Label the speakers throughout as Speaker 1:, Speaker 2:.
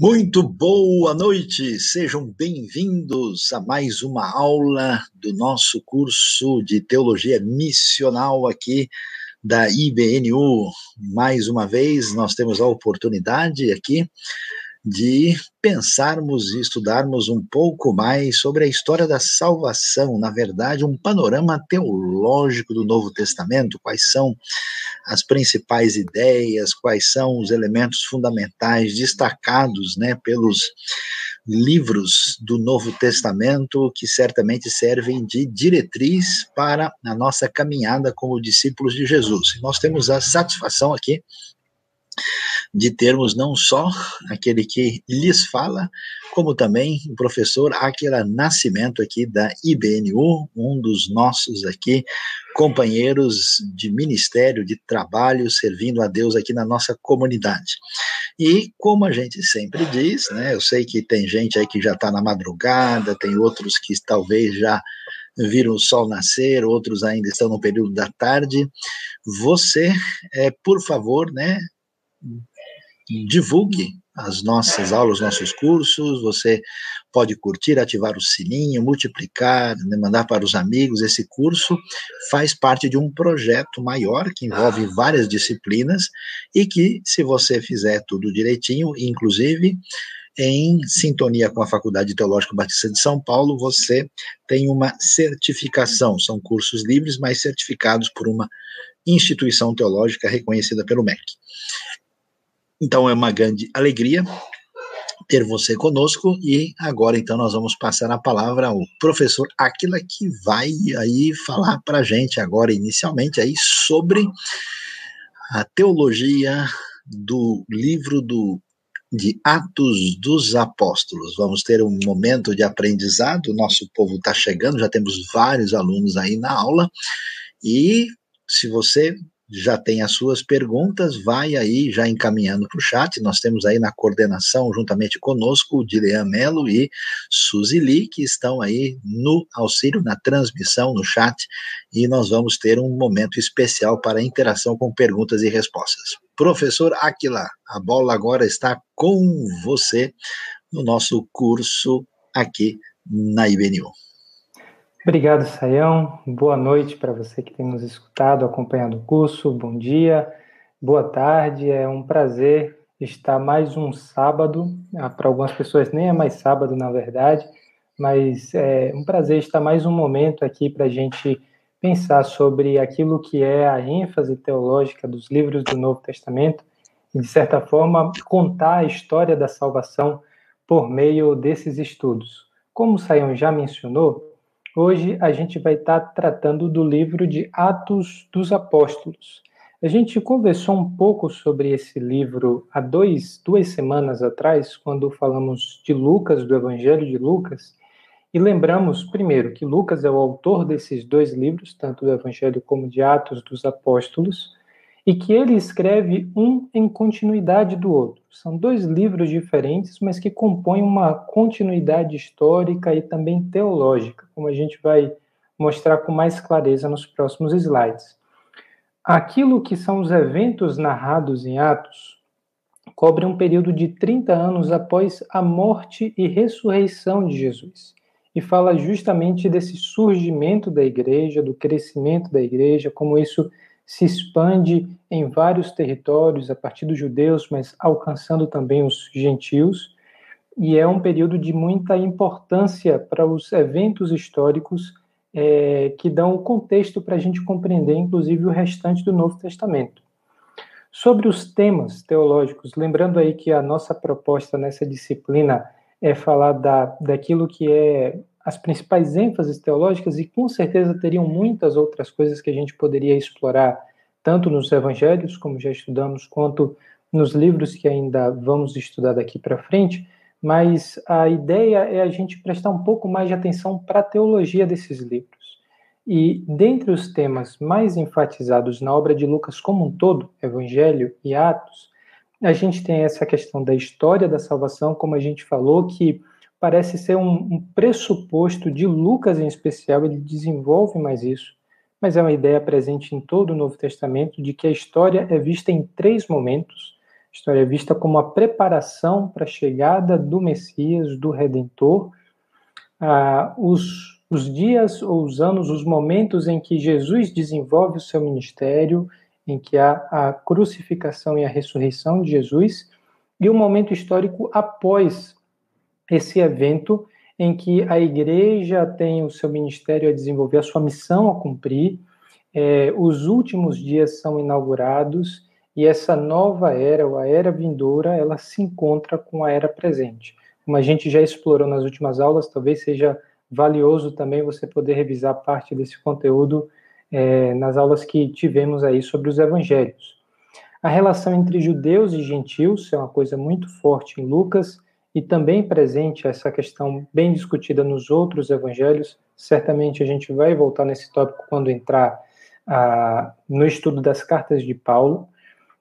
Speaker 1: Muito boa noite, sejam bem-vindos a mais uma aula do nosso curso de Teologia Missional aqui da IBNU. Mais uma vez, nós temos a oportunidade aqui de pensarmos e estudarmos um pouco mais sobre a história da salvação, na verdade, um panorama teológico do Novo Testamento, quais são as principais ideias, quais são os elementos fundamentais destacados, né, pelos livros do Novo Testamento que certamente servem de diretriz para a nossa caminhada como discípulos de Jesus. Nós temos a satisfação aqui de termos não só aquele que lhes fala, como também o professor Aquila Nascimento aqui da IBNU, um dos nossos aqui companheiros de ministério, de trabalho, servindo a Deus aqui na nossa comunidade. E como a gente sempre diz, né, eu sei que tem gente aí que já está na madrugada, tem outros que talvez já viram o sol nascer, outros ainda estão no período da tarde. Você, é, por favor, né, divulgue as nossas aulas, nossos cursos. Você pode curtir, ativar o sininho, multiplicar, né, mandar para os amigos. Esse curso faz parte de um projeto maior que envolve várias disciplinas e que, se você fizer tudo direitinho, inclusive em sintonia com a Faculdade Teológica Batista de São Paulo, você tem uma certificação. São cursos livres, mas certificados por uma instituição teológica reconhecida pelo MEC. Então é uma grande alegria ter você conosco e agora então nós vamos passar a palavra ao professor Aquila que vai aí falar para gente agora inicialmente aí sobre a teologia do livro do de Atos dos Apóstolos. Vamos ter um momento de aprendizado. Nosso povo está chegando, já temos vários alunos aí na aula. E se você já tem as suas perguntas, vai aí já encaminhando para o chat. Nós temos aí na coordenação, juntamente conosco, o Dilean Melo e Suzy Lee, que estão aí no auxílio, na transmissão, no chat, e nós vamos ter um momento especial para interação com perguntas e respostas. Professor Aquila, a bola agora está com você no nosso curso aqui na IBNU.
Speaker 2: Obrigado, Saião. Boa noite para você que tem nos escutado, acompanhando o curso. Bom dia, boa tarde. É um prazer estar mais um sábado. Ah, para algumas pessoas nem é mais sábado, na verdade, mas é um prazer estar mais um momento aqui para a gente pensar sobre aquilo que é a ênfase teológica dos livros do Novo Testamento e, de certa forma, contar a história da salvação por meio desses estudos. Como o Saião já mencionou, Hoje a gente vai estar tratando do livro de Atos dos Apóstolos. A gente conversou um pouco sobre esse livro há dois, duas semanas atrás, quando falamos de Lucas, do Evangelho de Lucas, e lembramos, primeiro, que Lucas é o autor desses dois livros, tanto do Evangelho como de Atos dos Apóstolos, e que ele escreve um em continuidade do outro. São dois livros diferentes, mas que compõem uma continuidade histórica e também teológica, como a gente vai mostrar com mais clareza nos próximos slides. Aquilo que são os eventos narrados em Atos cobre um período de 30 anos após a morte e ressurreição de Jesus. E fala justamente desse surgimento da igreja, do crescimento da igreja, como isso se expande em vários territórios a partir dos judeus, mas alcançando também os gentios, e é um período de muita importância para os eventos históricos é, que dão o contexto para a gente compreender, inclusive, o restante do Novo Testamento. Sobre os temas teológicos, lembrando aí que a nossa proposta nessa disciplina é falar da, daquilo que é as principais ênfases teológicas e com certeza teriam muitas outras coisas que a gente poderia explorar, tanto nos evangelhos, como já estudamos, quanto nos livros que ainda vamos estudar daqui para frente, mas a ideia é a gente prestar um pouco mais de atenção para a teologia desses livros. E dentre os temas mais enfatizados na obra de Lucas como um todo, Evangelho e Atos, a gente tem essa questão da história da salvação, como a gente falou, que parece ser um, um pressuposto de Lucas em especial, ele desenvolve mais isso, mas é uma ideia presente em todo o Novo Testamento de que a história é vista em três momentos. história é vista como a preparação para a chegada do Messias, do Redentor. Ah, os, os dias ou os anos, os momentos em que Jesus desenvolve o seu ministério, em que há a crucificação e a ressurreição de Jesus, e o momento histórico após esse evento, em que a igreja tem o seu ministério a desenvolver, a sua missão a cumprir, é, os últimos dias são inaugurados e essa nova era, ou a era vindoura, ela se encontra com a era presente. Como a gente já explorou nas últimas aulas, talvez seja valioso também você poder revisar parte desse conteúdo é, nas aulas que tivemos aí sobre os evangelhos. A relação entre judeus e gentios é uma coisa muito forte em Lucas e também presente essa questão bem discutida nos outros evangelhos. Certamente a gente vai voltar nesse tópico quando entrar ah, no estudo das cartas de Paulo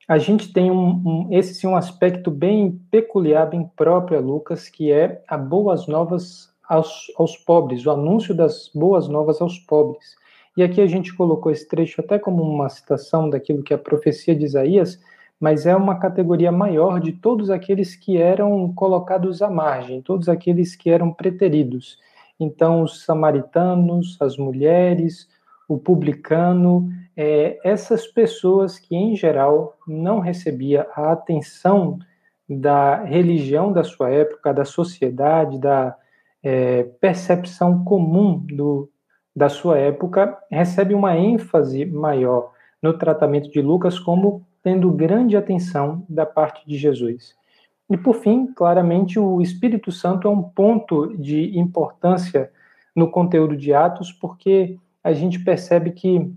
Speaker 2: a gente tem um, um, esse sim um aspecto bem peculiar, bem próprio a Lucas, que é a boas novas aos, aos pobres, o anúncio das boas novas aos pobres. E aqui a gente colocou esse trecho até como uma citação daquilo que a profecia de Isaías, mas é uma categoria maior de todos aqueles que eram colocados à margem, todos aqueles que eram preteridos. Então, os samaritanos, as mulheres, o publicano, é, essas pessoas que, em geral, não recebia a atenção da religião da sua época, da sociedade, da é, percepção comum do, da sua época, recebe uma ênfase maior no tratamento de Lucas como tendo grande atenção da parte de Jesus. E por fim, claramente, o Espírito Santo é um ponto de importância no conteúdo de Atos, porque a gente percebe que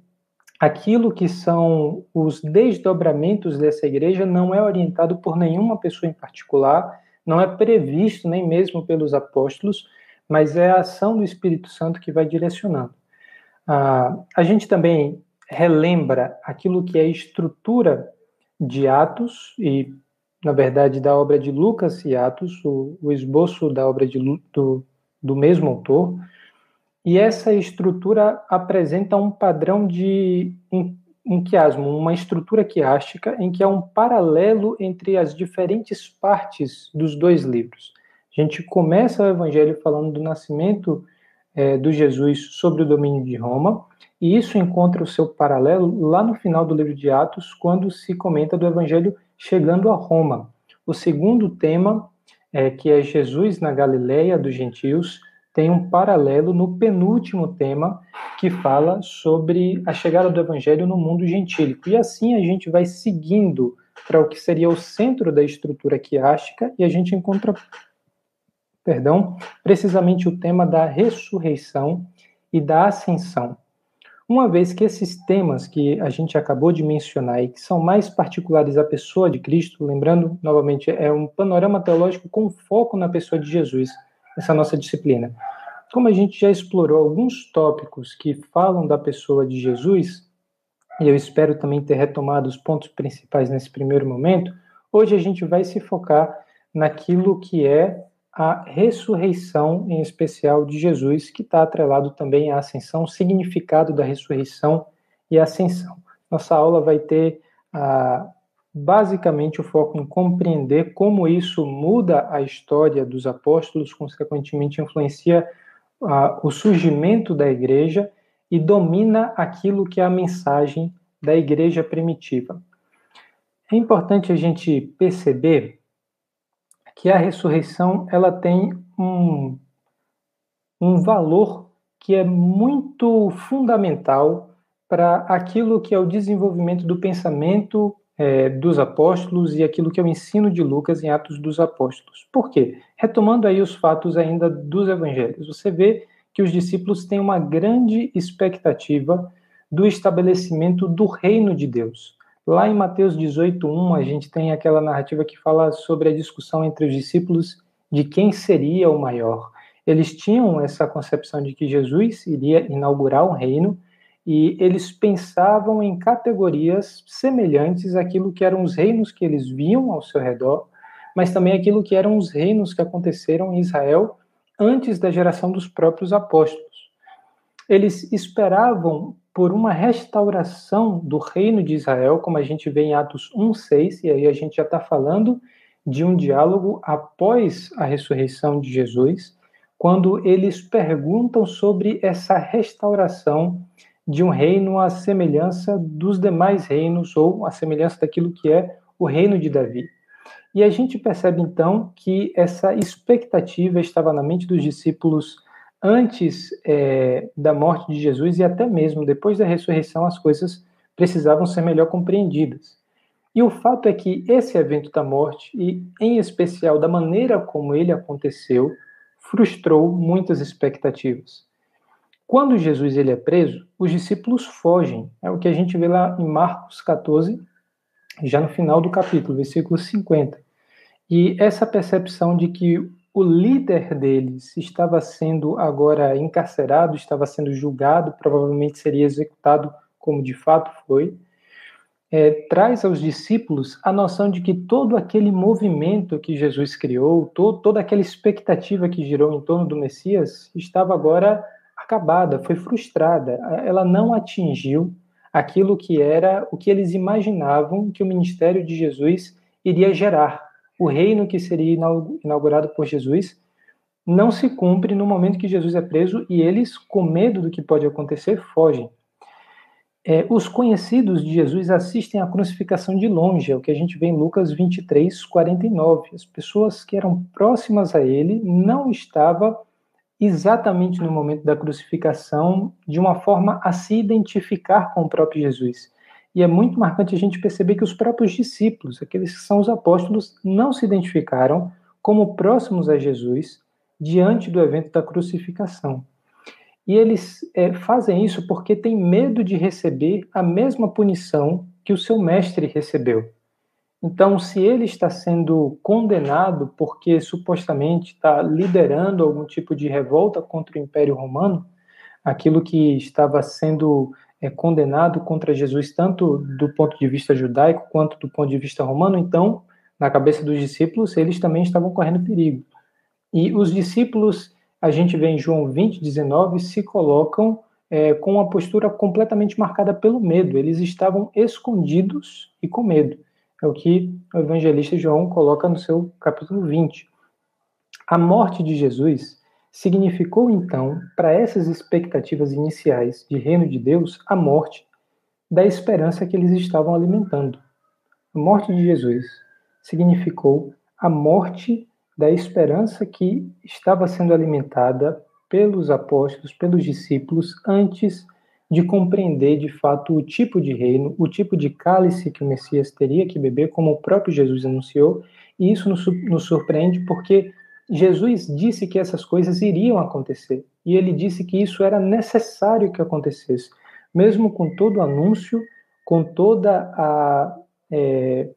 Speaker 2: aquilo que são os desdobramentos dessa igreja não é orientado por nenhuma pessoa em particular, não é previsto nem mesmo pelos apóstolos, mas é a ação do Espírito Santo que vai direcionando. Ah, a gente também relembra aquilo que é a estrutura de Atos e, na verdade, da obra de Lucas e Atos, o, o esboço da obra de, do, do mesmo autor, e essa estrutura apresenta um padrão de um, um quiasmo, uma estrutura quiástica em que há um paralelo entre as diferentes partes dos dois livros. A gente começa o Evangelho falando do nascimento é, do Jesus sobre o domínio de Roma, e isso encontra o seu paralelo lá no final do livro de Atos, quando se comenta do Evangelho chegando a Roma. O segundo tema, é, que é Jesus na Galileia dos gentios, tem um paralelo no penúltimo tema que fala sobre a chegada do evangelho no mundo gentílico. E assim a gente vai seguindo para o que seria o centro da estrutura quiástica e a gente encontra, perdão, precisamente o tema da ressurreição e da ascensão. Uma vez que esses temas que a gente acabou de mencionar e que são mais particulares à pessoa de Cristo, lembrando novamente, é um panorama teológico com foco na pessoa de Jesus essa nossa disciplina. Como a gente já explorou alguns tópicos que falam da pessoa de Jesus, e eu espero também ter retomado os pontos principais nesse primeiro momento, hoje a gente vai se focar naquilo que é a ressurreição, em especial de Jesus, que está atrelado também à ascensão, significado da ressurreição e ascensão. Nossa aula vai ter a basicamente o foco em compreender como isso muda a história dos apóstolos, consequentemente influencia uh, o surgimento da igreja e domina aquilo que é a mensagem da igreja primitiva. É importante a gente perceber que a ressurreição ela tem um, um valor que é muito fundamental para aquilo que é o desenvolvimento do pensamento é, dos apóstolos e aquilo que é o ensino de Lucas em Atos dos Apóstolos. Por quê? Retomando aí os fatos ainda dos evangelhos, você vê que os discípulos têm uma grande expectativa do estabelecimento do reino de Deus. Lá em Mateus 18:1, a gente tem aquela narrativa que fala sobre a discussão entre os discípulos de quem seria o maior. Eles tinham essa concepção de que Jesus iria inaugurar um reino e eles pensavam em categorias semelhantes àquilo que eram os reinos que eles viam ao seu redor, mas também aquilo que eram os reinos que aconteceram em Israel antes da geração dos próprios apóstolos. Eles esperavam por uma restauração do reino de Israel, como a gente vê em Atos 1:6, e aí a gente já está falando de um diálogo após a ressurreição de Jesus, quando eles perguntam sobre essa restauração de um reino à semelhança dos demais reinos, ou à semelhança daquilo que é o reino de Davi. E a gente percebe então que essa expectativa estava na mente dos discípulos antes é, da morte de Jesus e até mesmo depois da ressurreição, as coisas precisavam ser melhor compreendidas. E o fato é que esse evento da morte, e em especial da maneira como ele aconteceu, frustrou muitas expectativas. Quando Jesus ele é preso, os discípulos fogem. É o que a gente vê lá em Marcos 14, já no final do capítulo, versículo 50. E essa percepção de que o líder deles estava sendo agora encarcerado, estava sendo julgado, provavelmente seria executado, como de fato foi, é, traz aos discípulos a noção de que todo aquele movimento que Jesus criou, todo, toda aquela expectativa que girou em torno do Messias, estava agora acabada, foi frustrada. Ela não atingiu aquilo que era o que eles imaginavam que o ministério de Jesus iria gerar o reino que seria inaugurado por Jesus não se cumpre no momento que Jesus é preso e eles, com medo do que pode acontecer, fogem. É, os conhecidos de Jesus assistem à crucificação de longe, é o que a gente vê em Lucas 23, 49. As pessoas que eram próximas a ele não estavam exatamente no momento da crucificação de uma forma a se identificar com o próprio Jesus. E é muito marcante a gente perceber que os próprios discípulos, aqueles que são os apóstolos, não se identificaram como próximos a Jesus diante do evento da crucificação. E eles é, fazem isso porque têm medo de receber a mesma punição que o seu mestre recebeu. Então, se ele está sendo condenado porque supostamente está liderando algum tipo de revolta contra o Império Romano, aquilo que estava sendo é condenado contra Jesus, tanto do ponto de vista judaico quanto do ponto de vista romano, então, na cabeça dos discípulos, eles também estavam correndo perigo. E os discípulos, a gente vê em João 20, 19, se colocam é, com uma postura completamente marcada pelo medo. Eles estavam escondidos e com medo. É o que o evangelista João coloca no seu capítulo 20. A morte de Jesus significou então, para essas expectativas iniciais de reino de Deus, a morte da esperança que eles estavam alimentando. A morte de Jesus significou a morte da esperança que estava sendo alimentada pelos apóstolos, pelos discípulos, antes de compreender de fato o tipo de reino, o tipo de cálice que o Messias teria que beber, como o próprio Jesus anunciou, e isso nos, surpreende porque Jesus disse que essas coisas iriam acontecer e ele disse que isso era necessário que acontecesse, mesmo com todo o anúncio, com toda a é,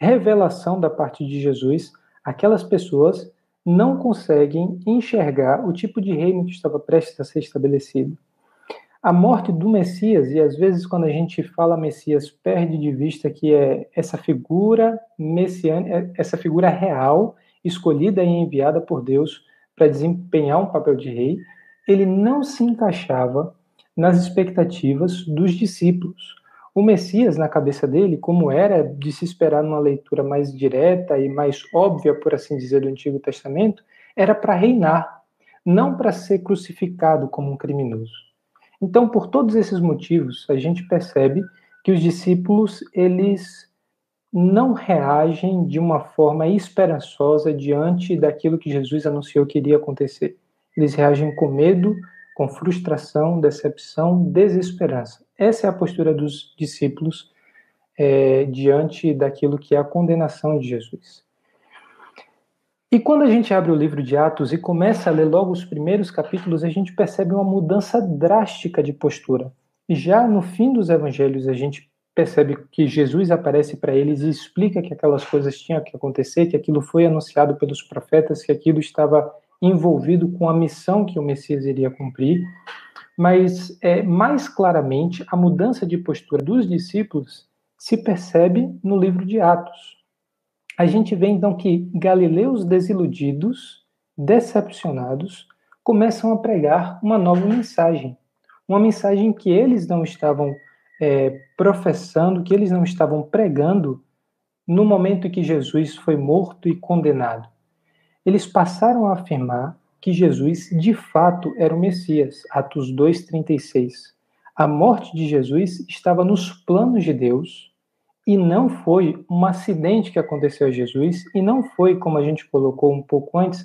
Speaker 2: revelação da parte de Jesus, aquelas pessoas não conseguem enxergar o tipo de reino que estava prestes a ser estabelecido. A morte do Messias, e às vezes quando a gente fala Messias, perde de vista que é essa figura messiânica, essa figura real escolhida e enviada por Deus para desempenhar um papel de rei, ele não se encaixava nas expectativas dos discípulos. O Messias, na cabeça dele, como era de se esperar numa leitura mais direta e mais óbvia, por assim dizer, do Antigo Testamento, era para reinar, não para ser crucificado como um criminoso. Então, por todos esses motivos, a gente percebe que os discípulos, eles não reagem de uma forma esperançosa diante daquilo que Jesus anunciou que iria acontecer. Eles reagem com medo, com frustração, decepção, desesperança. Essa é a postura dos discípulos é, diante daquilo que é a condenação de Jesus. E quando a gente abre o livro de Atos e começa a ler logo os primeiros capítulos, a gente percebe uma mudança drástica de postura. Já no fim dos evangelhos, a gente percebe que Jesus aparece para eles e explica que aquelas coisas tinham que acontecer, que aquilo foi anunciado pelos profetas, que aquilo estava envolvido com a missão que o Messias iria cumprir. Mas, é, mais claramente, a mudança de postura dos discípulos se percebe no livro de Atos. A gente vê então que galileus desiludidos, decepcionados, começam a pregar uma nova mensagem, uma mensagem que eles não estavam é, professando, que eles não estavam pregando no momento em que Jesus foi morto e condenado. Eles passaram a afirmar que Jesus de fato era o Messias, Atos 2:36. A morte de Jesus estava nos planos de Deus e não foi um acidente que aconteceu a Jesus e não foi, como a gente colocou um pouco antes,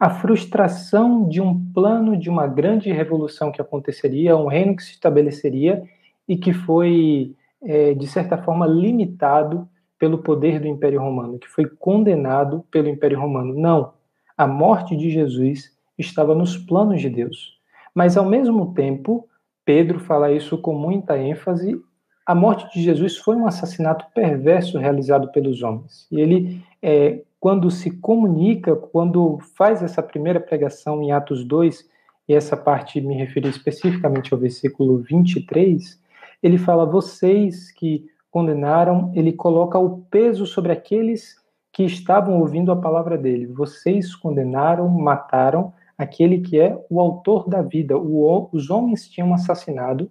Speaker 2: a frustração de um plano de uma grande revolução que aconteceria, um reino que se estabeleceria e que foi, é, de certa forma, limitado pelo poder do Império Romano, que foi condenado pelo Império Romano. Não. A morte de Jesus estava nos planos de Deus. Mas, ao mesmo tempo, Pedro fala isso com muita ênfase. A morte de Jesus foi um assassinato perverso realizado pelos homens. E ele é, quando se comunica, quando faz essa primeira pregação em Atos 2, e essa parte me refere especificamente ao versículo 23, ele fala: Vocês que condenaram, ele coloca o peso sobre aqueles que estavam ouvindo a palavra dele. Vocês condenaram, mataram aquele que é o autor da vida. O, os homens tinham assassinado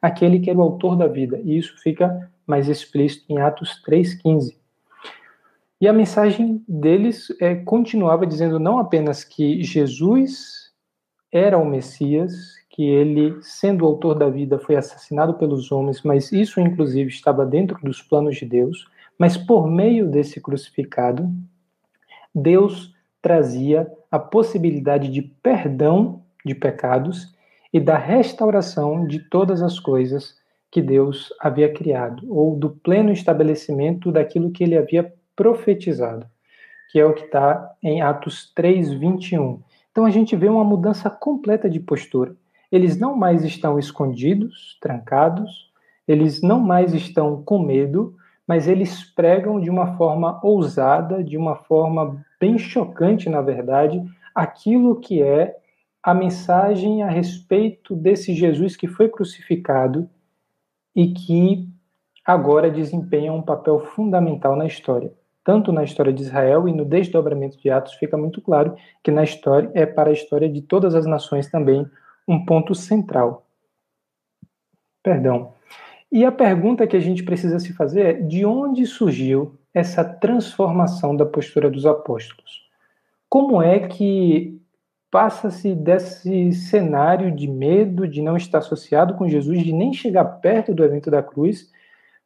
Speaker 2: aquele que era o autor da vida. E isso fica mais explícito em Atos 3,15. E a mensagem deles é, continuava dizendo não apenas que Jesus era o Messias, que ele, sendo o autor da vida, foi assassinado pelos homens, mas isso, inclusive, estava dentro dos planos de Deus, mas por meio desse crucificado, Deus trazia a possibilidade de perdão de pecados e da restauração de todas as coisas que Deus havia criado, ou do pleno estabelecimento daquilo que ele havia profetizado, que é o que está em Atos 3, 21. Então a gente vê uma mudança completa de postura. Eles não mais estão escondidos, trancados, eles não mais estão com medo, mas eles pregam de uma forma ousada, de uma forma bem chocante, na verdade, aquilo que é a mensagem a respeito desse Jesus que foi crucificado e que agora desempenha um papel fundamental na história. Tanto na história de Israel e no desdobramento de Atos, fica muito claro que na história é para a história de todas as nações também um ponto central. Perdão. E a pergunta que a gente precisa se fazer é: de onde surgiu essa transformação da postura dos apóstolos? Como é que passa-se desse cenário de medo, de não estar associado com Jesus, de nem chegar perto do evento da cruz,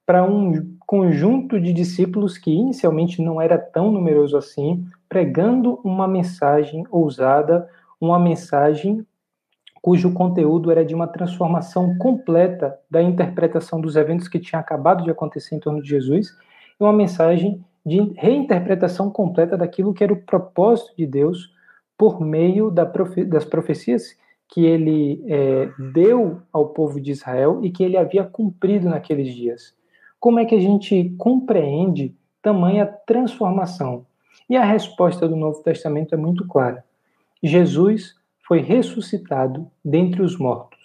Speaker 2: para um conjunto de discípulos que inicialmente não era tão numeroso assim, pregando uma mensagem ousada, uma mensagem cujo conteúdo era de uma transformação completa da interpretação dos eventos que tinham acabado de acontecer em torno de Jesus, e uma mensagem de reinterpretação completa daquilo que era o propósito de Deus por meio da profe das profecias que ele é, deu ao povo de Israel e que ele havia cumprido naqueles dias. Como é que a gente compreende tamanha transformação? E a resposta do Novo Testamento é muito clara. Jesus foi ressuscitado dentre os mortos.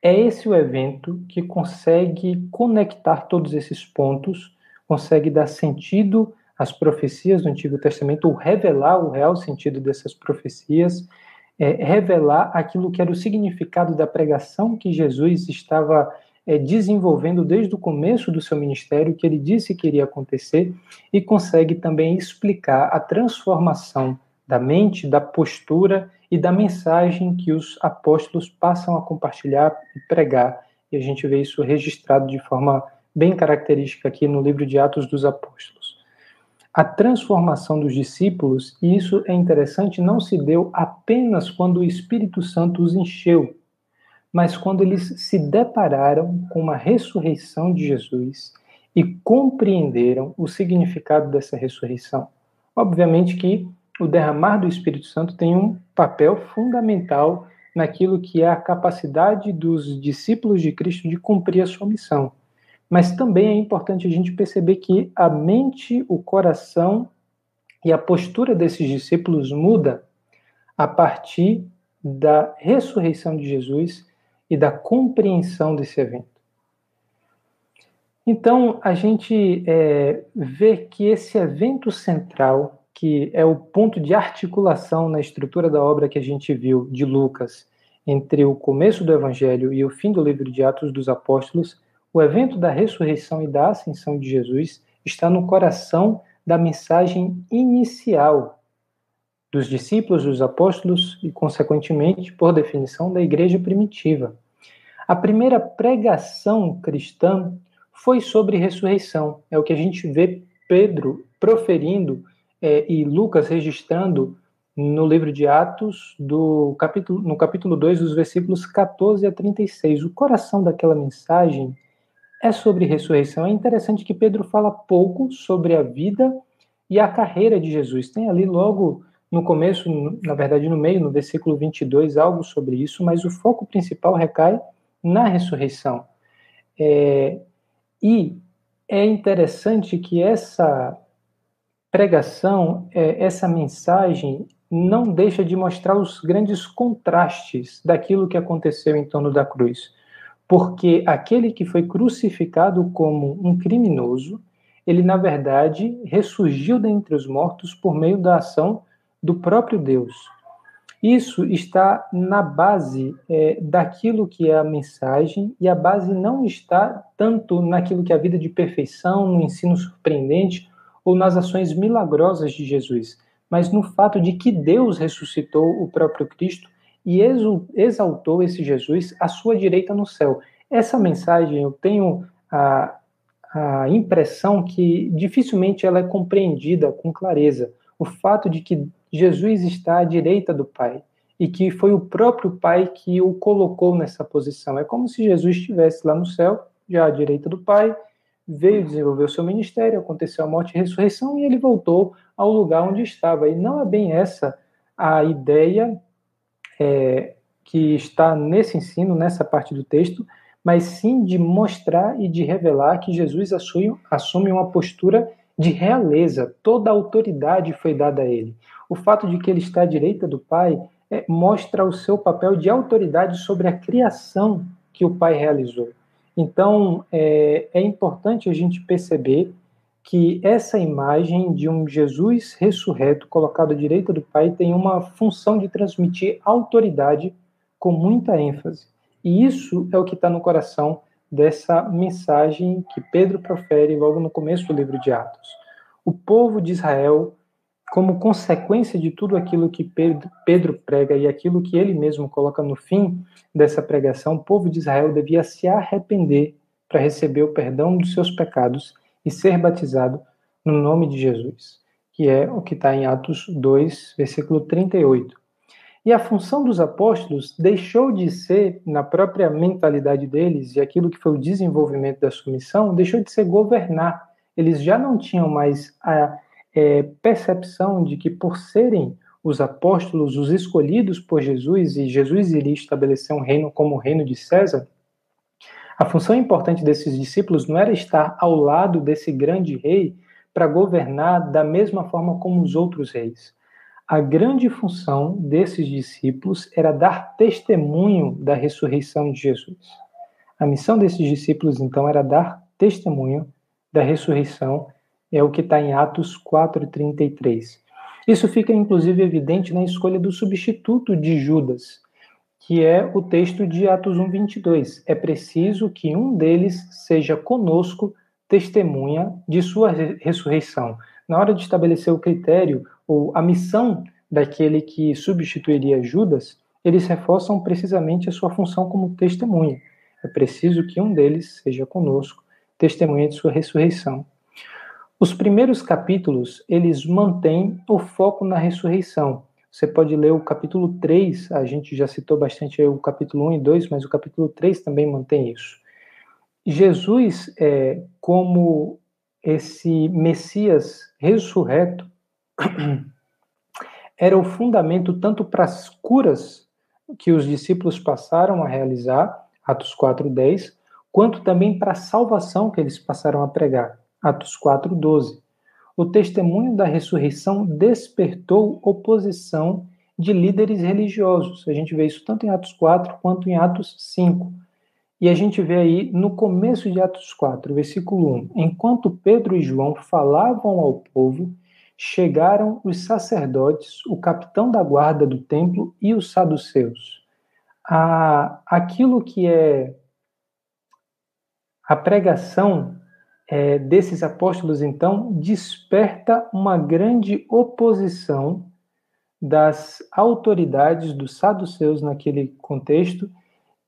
Speaker 2: É esse o evento que consegue conectar todos esses pontos, consegue dar sentido às profecias do Antigo Testamento, ou revelar o real sentido dessas profecias, é, revelar aquilo que era o significado da pregação que Jesus estava é, desenvolvendo desde o começo do seu ministério, que ele disse que iria acontecer, e consegue também explicar a transformação da mente, da postura e da mensagem que os apóstolos passam a compartilhar e pregar. E a gente vê isso registrado de forma bem característica aqui no livro de Atos dos Apóstolos. A transformação dos discípulos, e isso é interessante, não se deu apenas quando o Espírito Santo os encheu, mas quando eles se depararam com uma ressurreição de Jesus e compreenderam o significado dessa ressurreição. Obviamente que o derramar do Espírito Santo tem um papel fundamental naquilo que é a capacidade dos discípulos de Cristo de cumprir a sua missão. Mas também é importante a gente perceber que a mente, o coração e a postura desses discípulos muda a partir da ressurreição de Jesus e da compreensão desse evento. Então, a gente é, vê que esse evento central, que é o ponto de articulação na estrutura da obra que a gente viu de Lucas, entre o começo do Evangelho e o fim do livro de Atos dos Apóstolos, o evento da ressurreição e da ascensão de Jesus está no coração da mensagem inicial dos discípulos, dos apóstolos e, consequentemente, por definição, da igreja primitiva. A primeira pregação cristã foi sobre ressurreição. É o que a gente vê Pedro proferindo é, e Lucas registrando no livro de Atos, do capítulo, no capítulo 2, dos versículos 14 a 36. O coração daquela mensagem é sobre ressurreição. É interessante que Pedro fala pouco sobre a vida e a carreira de Jesus. Tem ali logo no começo, na verdade no meio, no versículo 22, algo sobre isso, mas o foco principal recai na ressurreição. É, e é interessante que essa pregação, é, essa mensagem, não deixa de mostrar os grandes contrastes daquilo que aconteceu em torno da cruz. Porque aquele que foi crucificado como um criminoso, ele na verdade ressurgiu dentre os mortos por meio da ação do próprio Deus. Isso está na base é, daquilo que é a mensagem, e a base não está tanto naquilo que é a vida de perfeição, no ensino surpreendente ou nas ações milagrosas de Jesus, mas no fato de que Deus ressuscitou o próprio Cristo e exaltou esse Jesus à sua direita no céu. Essa mensagem eu tenho a, a impressão que dificilmente ela é compreendida com clareza. O fato de que Jesus está à direita do Pai e que foi o próprio Pai que o colocou nessa posição. É como se Jesus estivesse lá no céu, já à direita do Pai, veio desenvolver o seu ministério, aconteceu a morte e a ressurreição e ele voltou ao lugar onde estava. E não é bem essa a ideia é, que está nesse ensino, nessa parte do texto, mas sim de mostrar e de revelar que Jesus assume, assume uma postura de realeza, toda a autoridade foi dada a ele. O fato de que ele está à direita do Pai é, mostra o seu papel de autoridade sobre a criação que o Pai realizou. Então, é, é importante a gente perceber que essa imagem de um Jesus ressurreto colocado à direita do Pai tem uma função de transmitir autoridade com muita ênfase. E isso é o que está no coração dessa mensagem que Pedro profere logo no começo do livro de Atos. O povo de Israel, como consequência de tudo aquilo que Pedro prega e aquilo que ele mesmo coloca no fim dessa pregação, o povo de Israel devia se arrepender para receber o perdão dos seus pecados e ser batizado no nome de Jesus, que é o que está em Atos 2, versículo 38. E a função dos apóstolos deixou de ser, na própria mentalidade deles, e aquilo que foi o desenvolvimento da sua missão, deixou de ser governar. Eles já não tinham mais a é, percepção de que, por serem os apóstolos, os escolhidos por Jesus, e Jesus iria estabelecer um reino como o reino de César, a função importante desses discípulos não era estar ao lado desse grande rei para governar da mesma forma como os outros reis a grande função desses discípulos era dar testemunho da ressurreição de Jesus. A missão desses discípulos, então, era dar testemunho da ressurreição, é o que está em Atos 4,33. Isso fica, inclusive, evidente na escolha do substituto de Judas, que é o texto de Atos 1,22. É preciso que um deles seja conosco testemunha de sua ressurreição. Na hora de estabelecer o critério ou a missão daquele que substituiria Judas, eles reforçam precisamente a sua função como testemunha. É preciso que um deles seja conosco, testemunha de sua ressurreição. Os primeiros capítulos, eles mantêm o foco na ressurreição. Você pode ler o capítulo 3, a gente já citou bastante o capítulo 1 e 2, mas o capítulo 3 também mantém isso. Jesus, é, como esse Messias ressurreto, era o fundamento tanto para as curas que os discípulos passaram a realizar, Atos 4:10, quanto também para a salvação que eles passaram a pregar, Atos 4:12. O testemunho da ressurreição despertou oposição de líderes religiosos. A gente vê isso tanto em Atos 4 quanto em Atos 5. E a gente vê aí no começo de Atos 4, versículo 1: Enquanto Pedro e João falavam ao povo, chegaram os sacerdotes, o capitão da guarda do templo e os saduceus. a, aquilo que é a pregação é, desses apóstolos, então, desperta uma grande oposição das autoridades dos saduceus naquele contexto,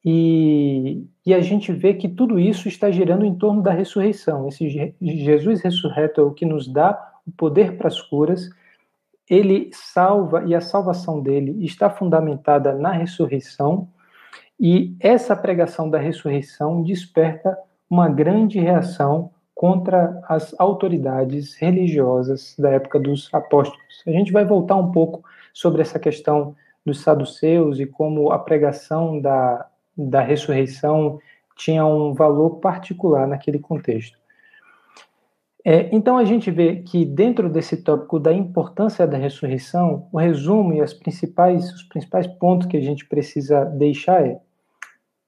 Speaker 2: e, e, a gente vê que tudo isso está girando em torno da ressurreição. Esse Jesus ressurreto é o que nos dá o poder para as curas, ele salva e a salvação dele está fundamentada na ressurreição, e essa pregação da ressurreição desperta uma grande reação contra as autoridades religiosas da época dos apóstolos. A gente vai voltar um pouco sobre essa questão dos saduceus e como a pregação da, da ressurreição tinha um valor particular naquele contexto. É, então a gente vê que dentro desse tópico da importância da ressurreição, o resumo e as principais, os principais pontos que a gente precisa deixar é: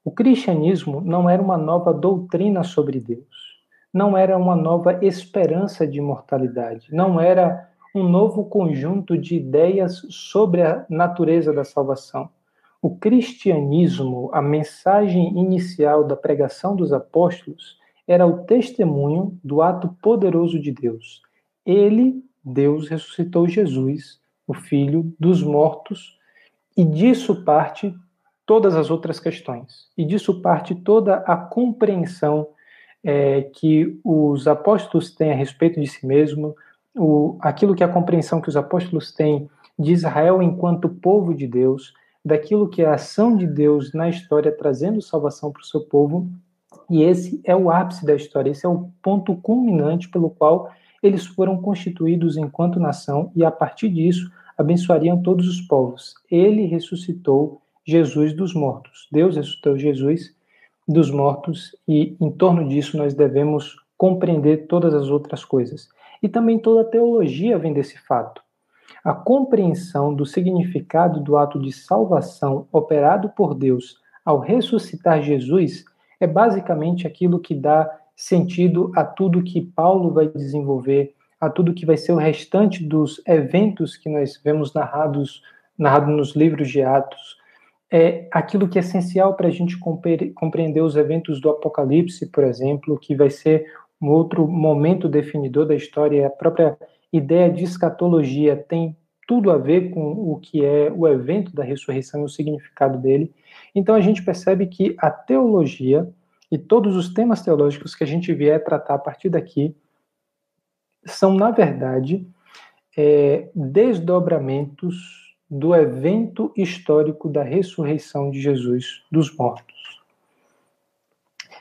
Speaker 2: o cristianismo não era uma nova doutrina sobre Deus, não era uma nova esperança de imortalidade, não era um novo conjunto de ideias sobre a natureza da salvação. O cristianismo, a mensagem inicial da pregação dos apóstolos, era o testemunho do ato poderoso de Deus. Ele, Deus, ressuscitou Jesus, o Filho dos mortos, e disso parte todas as outras questões. E disso parte toda a compreensão é, que os apóstolos têm a respeito de si mesmo, o, aquilo que a compreensão que os apóstolos têm de Israel enquanto povo de Deus, daquilo que é a ação de Deus na história trazendo salvação para o seu povo e esse é o ápice da história, esse é o ponto culminante pelo qual eles foram constituídos enquanto nação e a partir disso abençoariam todos os povos. Ele ressuscitou Jesus dos mortos. Deus ressuscitou Jesus dos mortos e em torno disso nós devemos compreender todas as outras coisas. E também toda a teologia vem desse fato. A compreensão do significado do ato de salvação operado por Deus ao ressuscitar Jesus é basicamente aquilo que dá sentido a tudo que Paulo vai desenvolver, a tudo que vai ser o restante dos eventos que nós vemos narrados, narrados nos livros de Atos. É aquilo que é essencial para a gente compreender os eventos do Apocalipse, por exemplo, que vai ser um outro momento definidor da história, a própria ideia de escatologia tem tudo a ver com o que é o evento da ressurreição e o significado dele. Então a gente percebe que a teologia e todos os temas teológicos que a gente vier tratar a partir daqui são, na verdade, é, desdobramentos do evento histórico da ressurreição de Jesus dos mortos.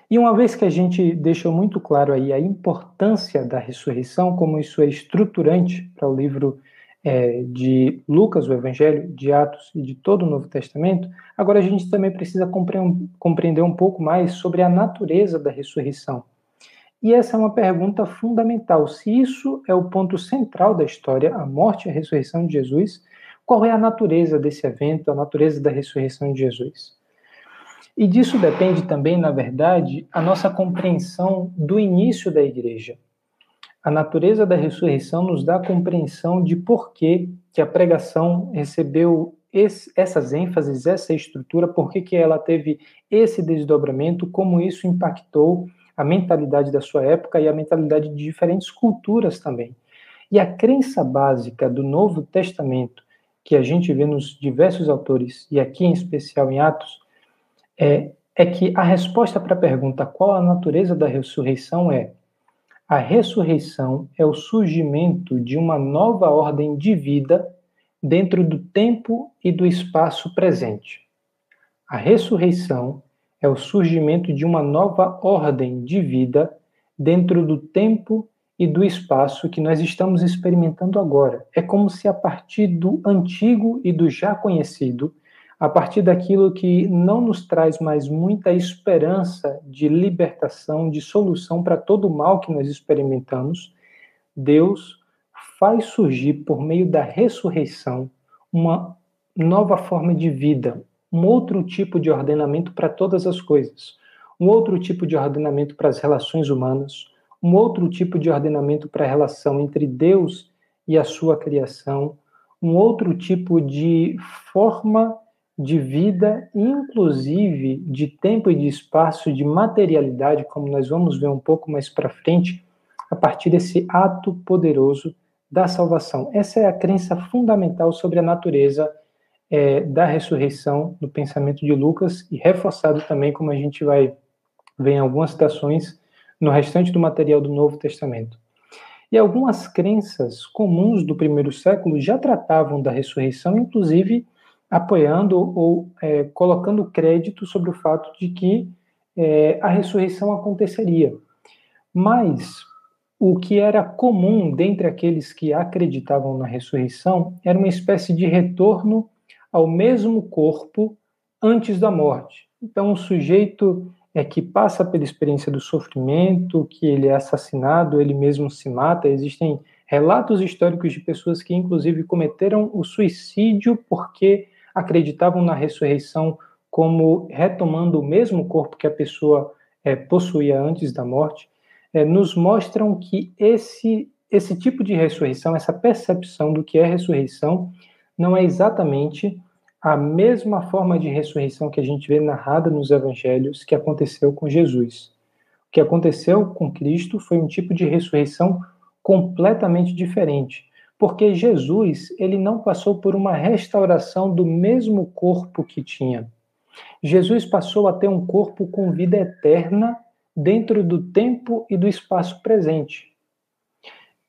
Speaker 2: E uma vez que a gente deixou muito claro aí a importância da ressurreição, como isso é estruturante para o livro é, de Lucas, o Evangelho, de Atos e de todo o Novo Testamento, agora a gente também precisa compreender um pouco mais sobre a natureza da ressurreição. E essa é uma pergunta fundamental. Se isso é o ponto central da história, a morte e a ressurreição de Jesus, qual é a natureza desse evento, a natureza da ressurreição de Jesus? E disso depende também, na verdade, a nossa compreensão do início da igreja. A natureza da ressurreição nos dá a compreensão de por que, que a pregação recebeu esse, essas ênfases, essa estrutura, por que, que ela teve esse desdobramento, como isso impactou a mentalidade da sua época e a mentalidade de diferentes culturas também. E a crença básica do Novo Testamento, que a gente vê nos diversos autores, e aqui em especial em Atos, é, é que a resposta para a pergunta qual a natureza da ressurreição é a ressurreição é o surgimento de uma nova ordem de vida dentro do tempo e do espaço presente. A ressurreição é o surgimento de uma nova ordem de vida dentro do tempo e do espaço que nós estamos experimentando agora. É como se a partir do antigo e do já conhecido a partir daquilo que não nos traz mais muita esperança de libertação, de solução para todo o mal que nós experimentamos, Deus faz surgir por meio da ressurreição uma nova forma de vida, um outro tipo de ordenamento para todas as coisas, um outro tipo de ordenamento para as relações humanas, um outro tipo de ordenamento para a relação entre Deus e a sua criação, um outro tipo de forma de vida, inclusive de tempo e de espaço, de materialidade, como nós vamos ver um pouco mais para frente, a partir desse ato poderoso da salvação. Essa é a crença fundamental sobre a natureza é, da ressurreição no pensamento de Lucas e reforçado também, como a gente vai ver em algumas citações no restante do material do Novo Testamento. E algumas crenças comuns do primeiro século já tratavam da ressurreição, inclusive apoiando ou é, colocando crédito sobre o fato de que é, a ressurreição aconteceria. Mas o que era comum dentre aqueles que acreditavam na ressurreição era uma espécie de retorno ao mesmo corpo antes da morte. Então, o sujeito é que passa pela experiência do sofrimento, que ele é assassinado, ele mesmo se mata. Existem relatos históricos de pessoas que, inclusive, cometeram o suicídio porque acreditavam na ressurreição como retomando o mesmo corpo que a pessoa é, possuía antes da morte, é, nos mostram que esse, esse tipo de ressurreição, essa percepção do que é ressurreição, não é exatamente a mesma forma de ressurreição que a gente vê narrada nos evangelhos que aconteceu com Jesus. O que aconteceu com Cristo foi um tipo de ressurreição completamente diferente porque Jesus ele não passou por uma restauração do mesmo corpo que tinha. Jesus passou a ter um corpo com vida eterna dentro do tempo e do espaço presente.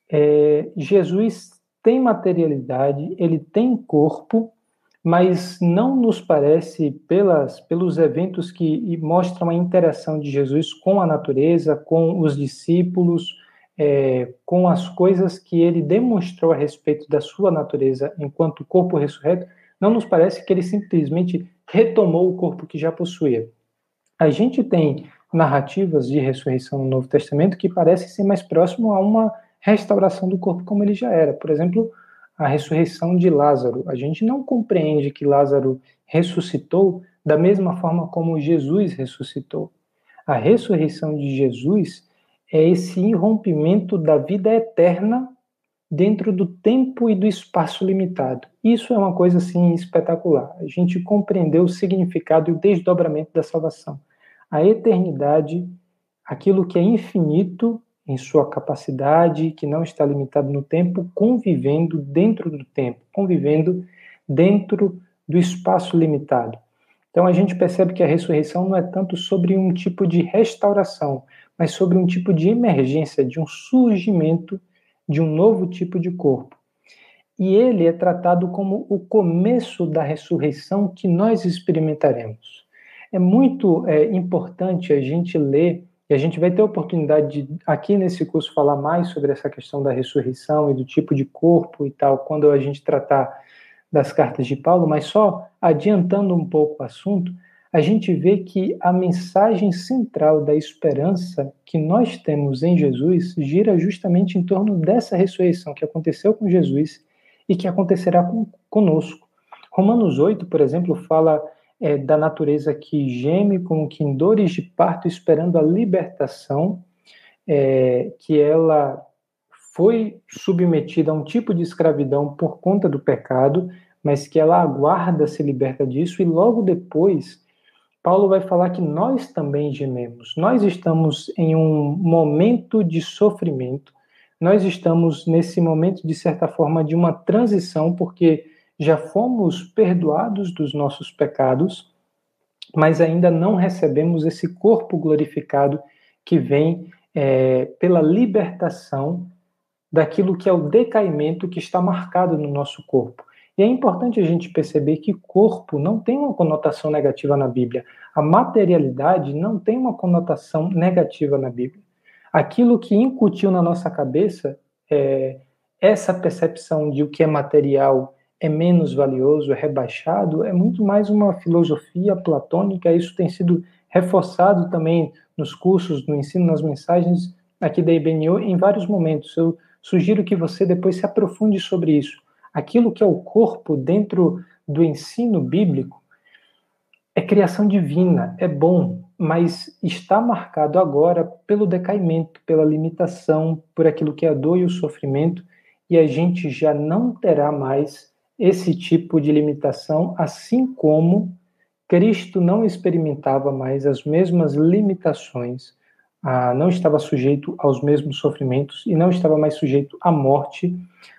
Speaker 2: É, Jesus tem materialidade, ele tem corpo, mas não nos parece, pelas, pelos eventos que mostram a interação de Jesus com a natureza, com os discípulos, é, com as coisas que ele demonstrou a respeito da sua natureza enquanto corpo ressurreto, não nos parece que ele simplesmente retomou o corpo que já possuía. A gente tem narrativas de ressurreição no Novo Testamento que parecem ser mais próximo a uma restauração do corpo como ele já era. Por exemplo, a ressurreição de Lázaro. A gente não compreende que Lázaro ressuscitou da mesma forma como Jesus ressuscitou. A ressurreição de Jesus é esse irrompimento da vida eterna dentro do tempo e do espaço limitado. Isso é uma coisa assim espetacular. A gente compreendeu o significado e o desdobramento da salvação. A eternidade, aquilo que é infinito em sua capacidade, que não está limitado no tempo, convivendo dentro do tempo, convivendo dentro do espaço limitado. Então a gente percebe que a ressurreição não é tanto sobre um tipo de restauração, mas sobre um tipo de emergência, de um surgimento de um novo tipo de corpo. E ele é tratado como o começo da ressurreição que nós experimentaremos. É muito é, importante a gente ler, e a gente vai ter a oportunidade de, aqui nesse curso, falar mais sobre essa questão da ressurreição e do tipo de corpo e tal, quando a gente tratar das cartas de Paulo, mas só adiantando um pouco o assunto, a gente vê que a mensagem central da esperança que nós temos em Jesus gira justamente em torno dessa ressurreição que aconteceu com Jesus e que acontecerá com, conosco. Romanos 8, por exemplo, fala é, da natureza que geme como que em dores de parto, esperando a libertação, é, que ela foi submetida a um tipo de escravidão por conta do pecado, mas que ela aguarda se liberta disso e logo depois Paulo vai falar que nós também gememos. Nós estamos em um momento de sofrimento. Nós estamos nesse momento de certa forma de uma transição porque já fomos perdoados dos nossos pecados, mas ainda não recebemos esse corpo glorificado que vem é, pela libertação daquilo que é o decaimento que está marcado no nosso corpo. E é importante a gente perceber que corpo não tem uma conotação negativa na Bíblia. A materialidade não tem uma conotação negativa na Bíblia. Aquilo que incutiu na nossa cabeça é essa percepção de o que é material é menos valioso, é rebaixado, é muito mais uma filosofia platônica. Isso tem sido reforçado também nos cursos, no ensino, nas mensagens aqui da IBNU em vários momentos. Eu sugiro que você depois se aprofunde sobre isso aquilo que é o corpo dentro do ensino bíblico é criação divina, é bom, mas está marcado agora pelo decaimento, pela limitação, por aquilo que é a dor e o sofrimento, e a gente já não terá mais esse tipo de limitação, assim como Cristo não experimentava mais as mesmas limitações, não estava sujeito aos mesmos sofrimentos e não estava mais sujeito à morte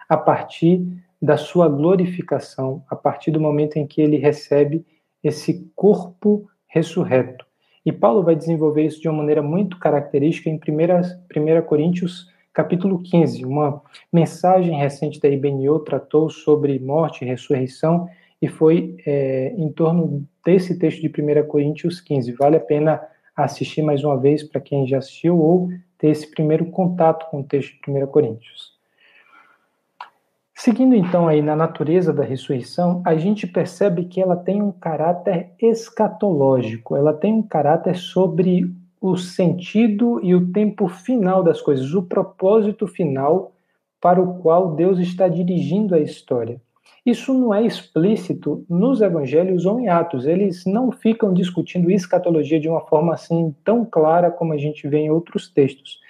Speaker 2: a partir da sua glorificação, a partir do momento em que ele recebe esse corpo ressurreto. E Paulo vai desenvolver isso de uma maneira muito característica em 1, 1 Coríntios capítulo 15. Uma mensagem recente da IBNU tratou sobre morte e ressurreição e foi é, em torno desse texto de 1 Coríntios 15. Vale a pena assistir mais uma vez para quem já assistiu ou ter esse primeiro contato com o texto de 1 Coríntios. Seguindo então aí na natureza da ressurreição, a gente percebe que ela tem um caráter escatológico, ela tem um caráter sobre o sentido e o tempo final das coisas, o propósito final para o qual Deus está dirigindo a história. Isso não é explícito nos evangelhos ou em Atos. Eles não ficam discutindo escatologia de uma forma assim tão clara como a gente vê em outros textos.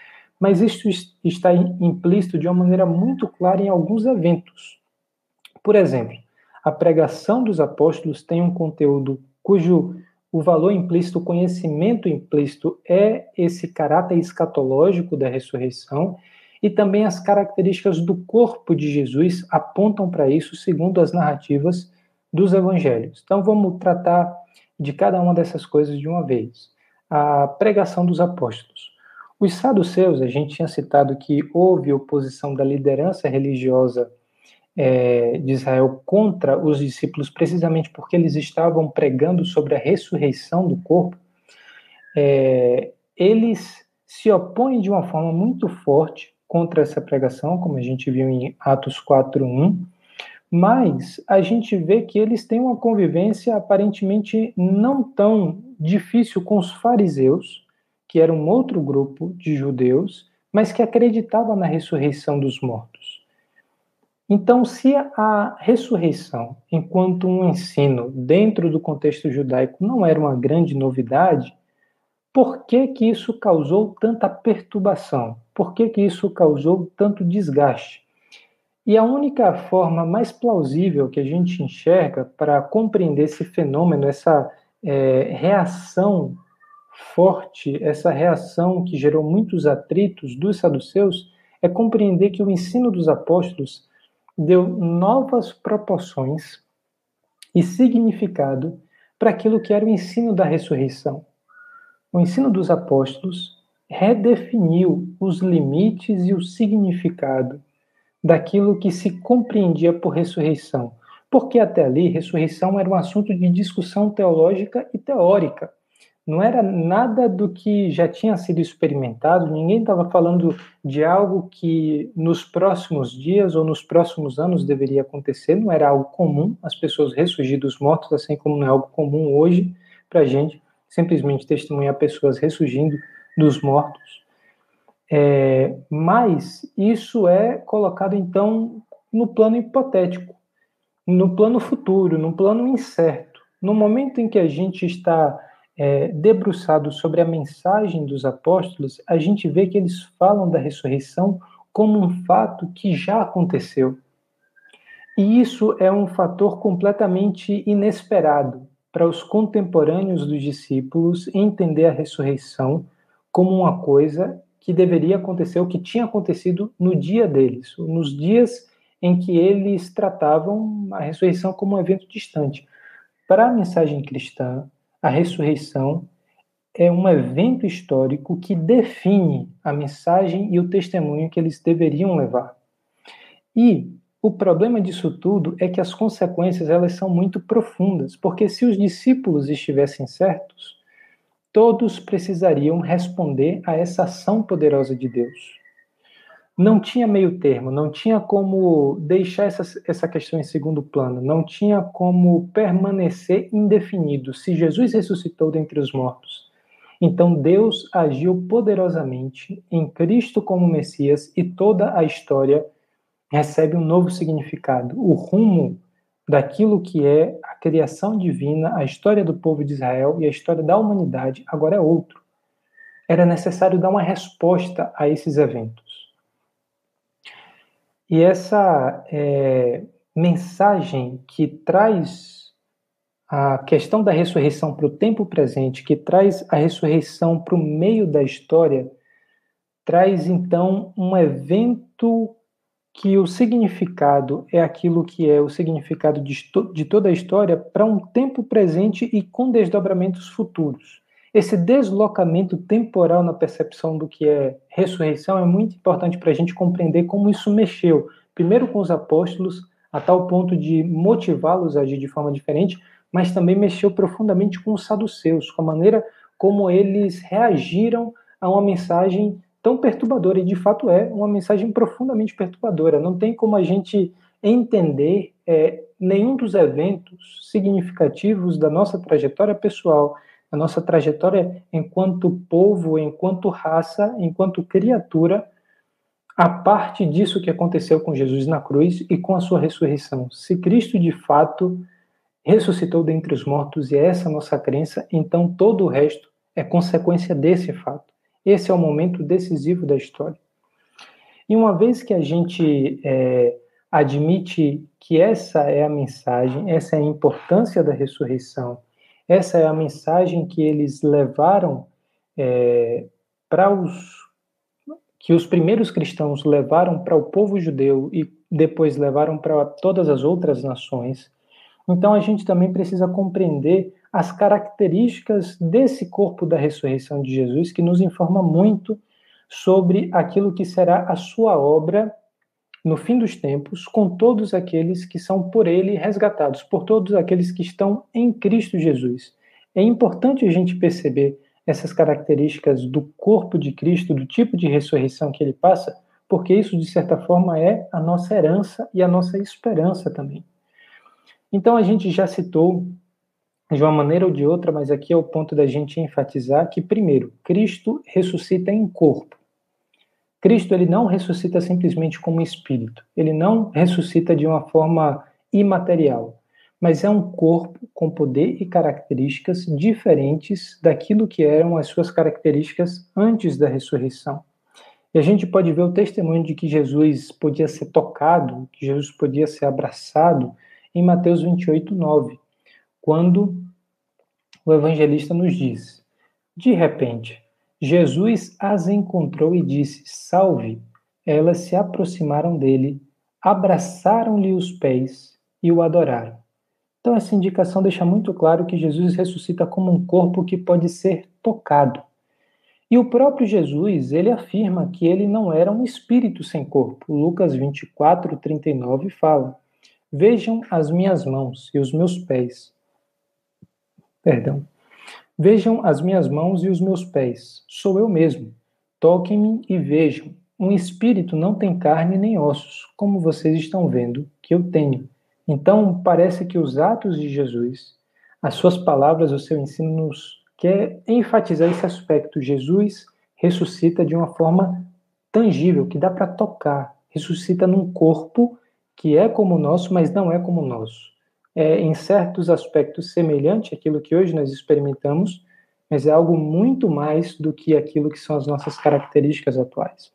Speaker 2: Mas isso está implícito de uma maneira muito clara em alguns eventos. Por exemplo, a pregação dos apóstolos tem um conteúdo cujo o valor implícito, o conhecimento implícito é esse caráter escatológico da ressurreição e também as características do corpo de Jesus apontam para isso, segundo as narrativas dos evangelhos. Então vamos tratar de cada uma dessas coisas de uma vez. A pregação dos apóstolos. Os saduceus, a gente tinha citado que houve oposição da liderança religiosa é, de Israel contra os discípulos, precisamente porque eles estavam pregando sobre a ressurreição do corpo. É, eles se opõem de uma forma muito forte contra essa pregação, como a gente viu em Atos 4:1, mas a gente vê que eles têm uma convivência aparentemente não tão difícil com os fariseus, que era um outro grupo de judeus, mas que acreditava na ressurreição dos mortos. Então, se a ressurreição, enquanto um ensino dentro do contexto judaico, não era uma grande novidade, por que, que isso causou tanta perturbação? Por que, que isso causou tanto desgaste? E a única forma mais plausível que a gente enxerga para compreender esse fenômeno, essa é, reação forte, essa reação que gerou muitos atritos dos saduceus, é compreender que o ensino dos apóstolos deu novas proporções e significado para aquilo que era o ensino da ressurreição. O ensino dos apóstolos redefiniu os limites e o significado daquilo que se compreendia por ressurreição. Porque até ali, ressurreição era um assunto de discussão teológica e teórica. Não era nada do que já tinha sido experimentado, ninguém estava falando de algo que nos próximos dias ou nos próximos anos deveria acontecer, não era algo comum as pessoas ressurgir dos mortos, assim como não é algo comum hoje para a gente simplesmente testemunhar pessoas ressurgindo dos mortos. É, mas isso é colocado então no plano hipotético, no plano futuro, no plano incerto. No momento em que a gente está é, debruçado sobre a mensagem dos apóstolos, a gente vê que eles falam da ressurreição como um fato que já aconteceu. E isso é um fator completamente inesperado para os contemporâneos dos discípulos entender a ressurreição como uma coisa que deveria acontecer, o que tinha acontecido no dia deles, nos dias em que eles tratavam a ressurreição como um evento distante. Para a mensagem cristã, a ressurreição é um evento histórico que define a mensagem e o testemunho que eles deveriam levar. E o problema disso tudo é que as consequências elas são muito profundas, porque se os discípulos estivessem certos, todos precisariam responder a essa ação poderosa de Deus. Não tinha meio termo, não tinha como deixar essa, essa questão em segundo plano, não tinha como permanecer indefinido. Se Jesus ressuscitou dentre os mortos, então Deus agiu poderosamente em Cristo como Messias e toda a história recebe um novo significado. O rumo daquilo que é a criação divina, a história do povo de Israel e a história da humanidade agora é outro. Era necessário dar uma resposta a esses eventos. E essa é, mensagem que traz a questão da ressurreição para o tempo presente, que traz a ressurreição para o meio da história, traz então um evento que o significado é aquilo que é o significado de, de toda a história para um tempo presente e com desdobramentos futuros. Esse deslocamento temporal na percepção do que é ressurreição é muito importante para a gente compreender como isso mexeu, primeiro com os apóstolos, a tal ponto de motivá-los a agir de forma diferente, mas também mexeu profundamente com os saduceus, com a maneira como eles reagiram a uma mensagem tão perturbadora, e de fato é uma mensagem profundamente perturbadora. Não tem como a gente entender é, nenhum dos eventos significativos da nossa trajetória pessoal, da nossa trajetória enquanto povo, enquanto raça, enquanto criatura, a parte disso que aconteceu com Jesus na cruz e com a sua ressurreição. Se Cristo de fato ressuscitou dentre os mortos e é essa a nossa crença, então todo o resto é consequência desse fato. Esse é o momento decisivo da história. E uma vez que a gente é, admite que essa é a mensagem, essa é a importância da ressurreição, essa é a mensagem que eles levaram é, para os que os primeiros cristãos levaram para o povo judeu e depois levaram para todas as outras nações. Então a gente também precisa compreender as características desse corpo da ressurreição de Jesus, que nos informa muito sobre aquilo que será a sua obra no fim dos tempos, com todos aqueles que são por ele resgatados, por todos aqueles que estão em Cristo Jesus. É importante a gente perceber essas características do corpo de Cristo, do tipo de ressurreição que ele passa, porque isso, de certa forma, é a nossa herança e a nossa esperança também. Então, a gente já citou de uma maneira ou de outra, mas aqui é o ponto da gente enfatizar que, primeiro, Cristo ressuscita em corpo. Cristo ele não ressuscita simplesmente como espírito, ele não ressuscita de uma forma imaterial, mas é um corpo com poder e características diferentes daquilo que eram as suas características antes da ressurreição. E a gente pode ver o testemunho de que Jesus podia ser tocado, que Jesus podia ser abraçado em Mateus 28, 9 quando o evangelista nos diz: De repente, Jesus as encontrou e disse: Salve! Elas se aproximaram dele, abraçaram-lhe os pés e o adoraram. Então, essa indicação deixa muito claro que Jesus ressuscita como um corpo que pode ser tocado. E o próprio Jesus, ele afirma que ele não era um espírito sem corpo. Lucas 24, 39 fala: Vejam as minhas mãos e os meus pés, Perdão. Vejam as minhas mãos e os meus pés. Sou eu mesmo. Toquem-me e vejam. Um espírito não tem carne nem ossos, como vocês estão vendo que eu tenho. Então, parece que os atos de Jesus, as suas palavras, o seu ensino nos quer enfatizar esse aspecto. Jesus ressuscita de uma forma tangível, que dá para tocar. Ressuscita num corpo que é como o nosso, mas não é como o nosso é, em certos aspectos, semelhante àquilo que hoje nós experimentamos, mas é algo muito mais do que aquilo que são as nossas características atuais.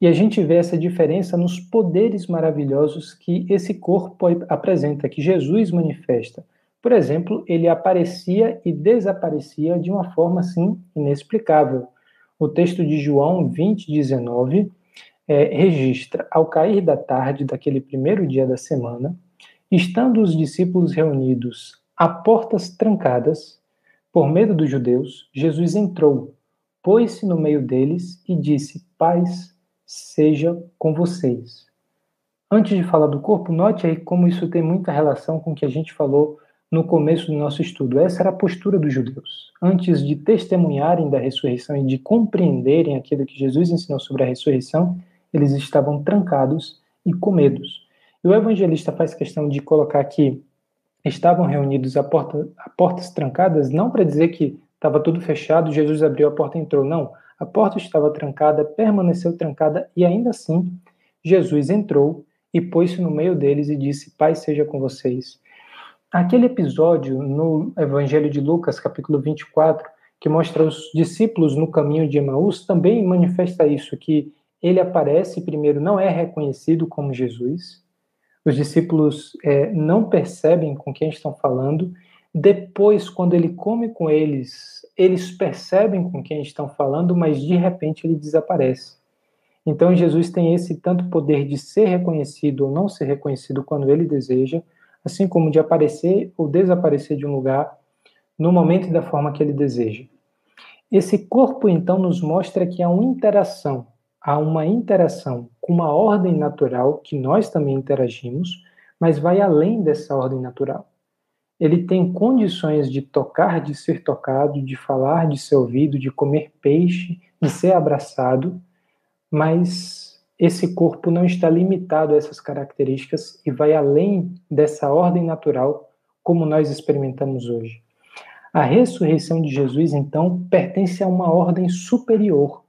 Speaker 2: E a gente vê essa diferença nos poderes maravilhosos que esse corpo apresenta, que Jesus manifesta. Por exemplo, ele aparecia e desaparecia de uma forma assim inexplicável. O texto de João 20, 19 é, registra: ao cair da tarde daquele primeiro dia da semana, Estando os discípulos reunidos a portas trancadas, por medo dos judeus, Jesus entrou, pôs-se no meio deles e disse: Paz seja com vocês. Antes de falar do corpo, note aí como isso tem muita relação com o que a gente falou no começo do nosso estudo. Essa era a postura dos judeus. Antes de testemunharem da ressurreição e de compreenderem aquilo que Jesus ensinou sobre a ressurreição, eles estavam trancados e com medos. E o evangelista faz questão de colocar que estavam reunidos a, porta, a portas trancadas, não para dizer que estava tudo fechado, Jesus abriu a porta e entrou. Não. A porta estava trancada, permaneceu trancada e ainda assim Jesus entrou e pôs-se no meio deles e disse: Pai seja com vocês. Aquele episódio no Evangelho de Lucas, capítulo 24, que mostra os discípulos no caminho de Emaús, também manifesta isso, que ele aparece primeiro, não é reconhecido como Jesus, Os discípulos é, não percebem com quem estão falando. Depois, quando ele come com eles, eles percebem com quem estão falando, mas de repente ele desaparece. Então, Jesus tem esse tanto poder de ser reconhecido ou não ser reconhecido quando ele deseja, assim como de aparecer ou desaparecer de um lugar no momento e da forma que ele deseja. Esse corpo, então, nos mostra que há uma interação, há uma interação com uma ordem natural que nós também interagimos, mas vai além dessa ordem natural. Ele tem condições de tocar, de ser tocado, de falar, de ser ouvido, de comer peixe, de ser abraçado, mas esse corpo não está limitado a essas características e vai além dessa ordem natural como nós experimentamos hoje. A ressurreição de Jesus, então, pertence a uma ordem superior,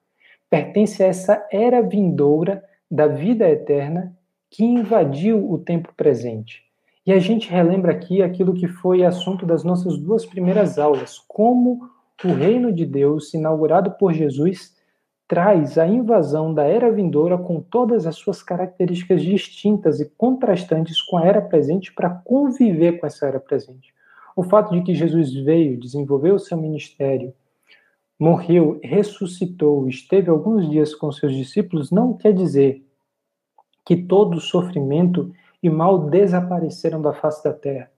Speaker 2: pertence a essa era vindoura da vida eterna que invadiu o tempo presente. E a gente relembra aqui aquilo que foi assunto das nossas duas primeiras aulas, como o reino de Deus, inaugurado por Jesus, traz a invasão da era vindoura com todas as suas características distintas e contrastantes com a era presente para conviver com essa era presente. O fato de que Jesus veio, desenvolveu o seu ministério, morreu, ressuscitou, esteve alguns dias com seus discípulos, não quer dizer que todo sofrimento e mal desapareceram da face da terra.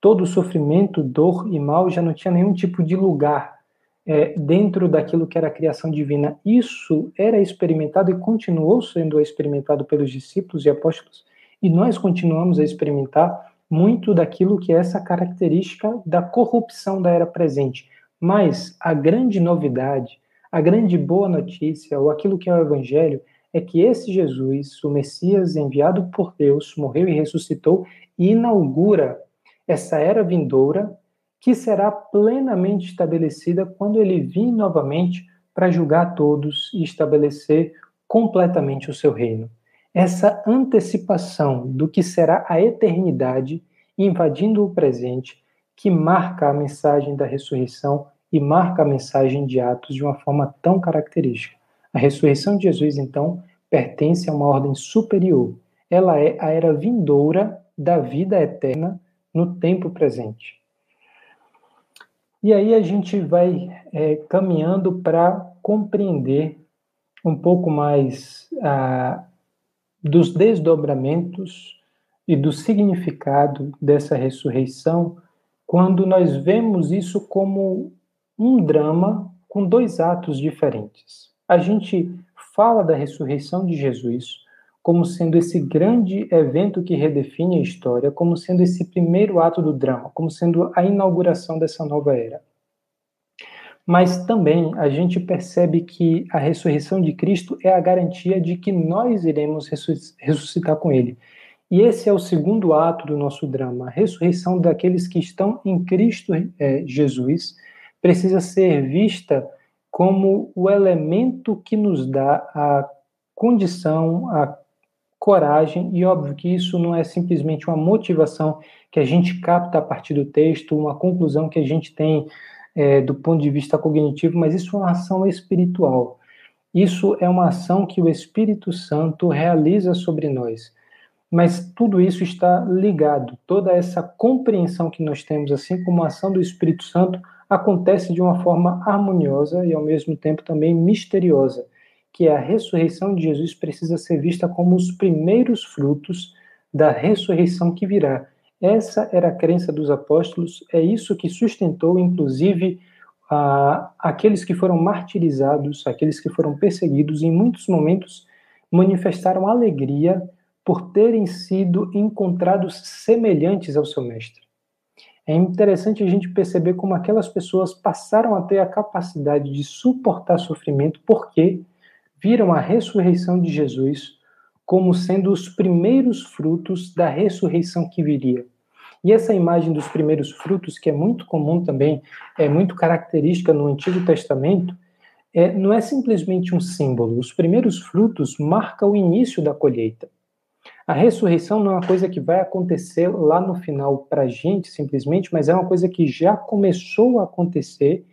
Speaker 2: Todo sofrimento, dor e mal já não tinha nenhum tipo de lugar é, dentro daquilo que era a criação divina. Isso era experimentado e continuou sendo experimentado pelos discípulos e apóstolos, e nós continuamos a experimentar muito daquilo que é essa característica da corrupção da era presente. Mas a grande novidade, a grande boa notícia, ou aquilo que é o evangelho, é que esse Jesus, o Messias enviado por Deus, morreu e ressuscitou e inaugura essa era vindoura que será plenamente estabelecida quando ele vir novamente para julgar todos e estabelecer completamente o seu reino. Essa antecipação do que será a eternidade invadindo o presente, que marca a mensagem da ressurreição e marca a mensagem de Atos de uma forma tão característica. A ressurreição de Jesus, então, pertence a uma ordem superior. Ela é a era vindoura da vida eterna no tempo presente. E aí a gente vai é, caminhando para compreender um pouco mais ah, dos desdobramentos e do significado dessa ressurreição quando nós vemos isso como um drama com dois atos diferentes. A gente fala da ressurreição de Jesus como sendo esse grande evento que redefine a história, como sendo esse primeiro ato do drama, como sendo a inauguração dessa nova era. Mas também a gente percebe que a ressurreição de Cristo é a garantia de que nós iremos ressuscitar com Ele. E esse é o segundo ato do nosso drama. A ressurreição daqueles que estão em Cristo é, Jesus precisa ser vista como o elemento que nos dá a condição, a coragem, e óbvio que isso não é simplesmente uma motivação que a gente capta a partir do texto, uma conclusão que a gente tem é, do ponto de vista cognitivo, mas isso é uma ação espiritual. Isso é uma ação que o Espírito Santo realiza sobre nós. Mas tudo isso está ligado, toda essa compreensão que nós temos, assim como a ação do Espírito Santo, acontece de uma forma harmoniosa e ao mesmo tempo também misteriosa que a ressurreição de Jesus precisa ser vista como os primeiros frutos da ressurreição que virá. Essa era a crença dos apóstolos, é isso que sustentou, inclusive, a, aqueles que foram martirizados, aqueles que foram perseguidos, em muitos momentos manifestaram alegria por terem sido encontrados semelhantes ao seu mestre. É interessante a gente perceber como aquelas pessoas passaram a ter a capacidade de suportar sofrimento, porque viram a ressurreição de Jesus como sendo os primeiros frutos da ressurreição que viria. E essa imagem dos primeiros frutos, que é muito comum também, é muito característica no Antigo Testamento, é, não é simplesmente um símbolo. Os primeiros frutos marcam o início da colheita. A ressurreição não é uma coisa que vai acontecer lá no final para a gente, simplesmente, mas é uma coisa que já começou a acontecer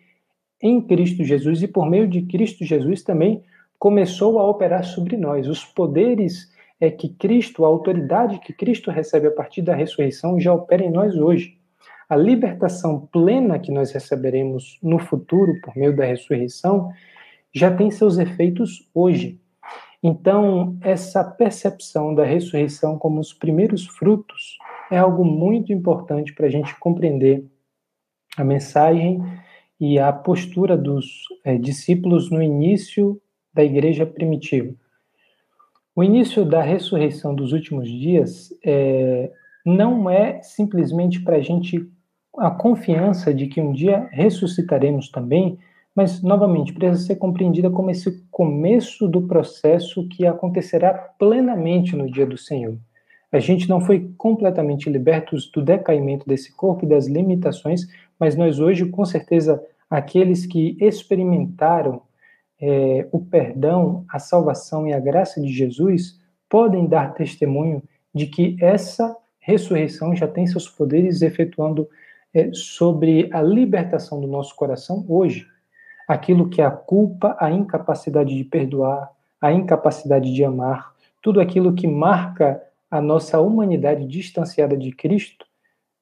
Speaker 2: em Cristo Jesus e por meio de Cristo Jesus também começou a operar sobre nós. Os poderes é que Cristo, a autoridade que Cristo recebe a partir da ressurreição, já opera em nós hoje. A libertação plena que nós receberemos no futuro por meio da ressurreição já tem seus efeitos hoje. Então, essa percepção da ressurreição como os primeiros frutos é algo muito importante para a gente compreender a mensagem e a postura dos é, discípulos no início da igreja primitiva. O início da ressurreição dos últimos dias é, não é simplesmente para a gente a confiança de que um dia ressuscitaremos também, mas novamente precisa ser compreendida como esse começo do processo que acontecerá plenamente no dia do Senhor. A gente não foi completamente libertos do decaimento desse corpo e das limitações, mas nós hoje, com certeza, aqueles que experimentaram é, o perdão, a salvação e a graça de Jesus podem dar testemunho de que essa ressurreição já tem seus poderes efetuando é, sobre a libertação do nosso coração hoje aquilo que é a culpa, a incapacidade de perdoar, a incapacidade de amar, tudo aquilo que marca a nossa humanidade distanciada de Cristo,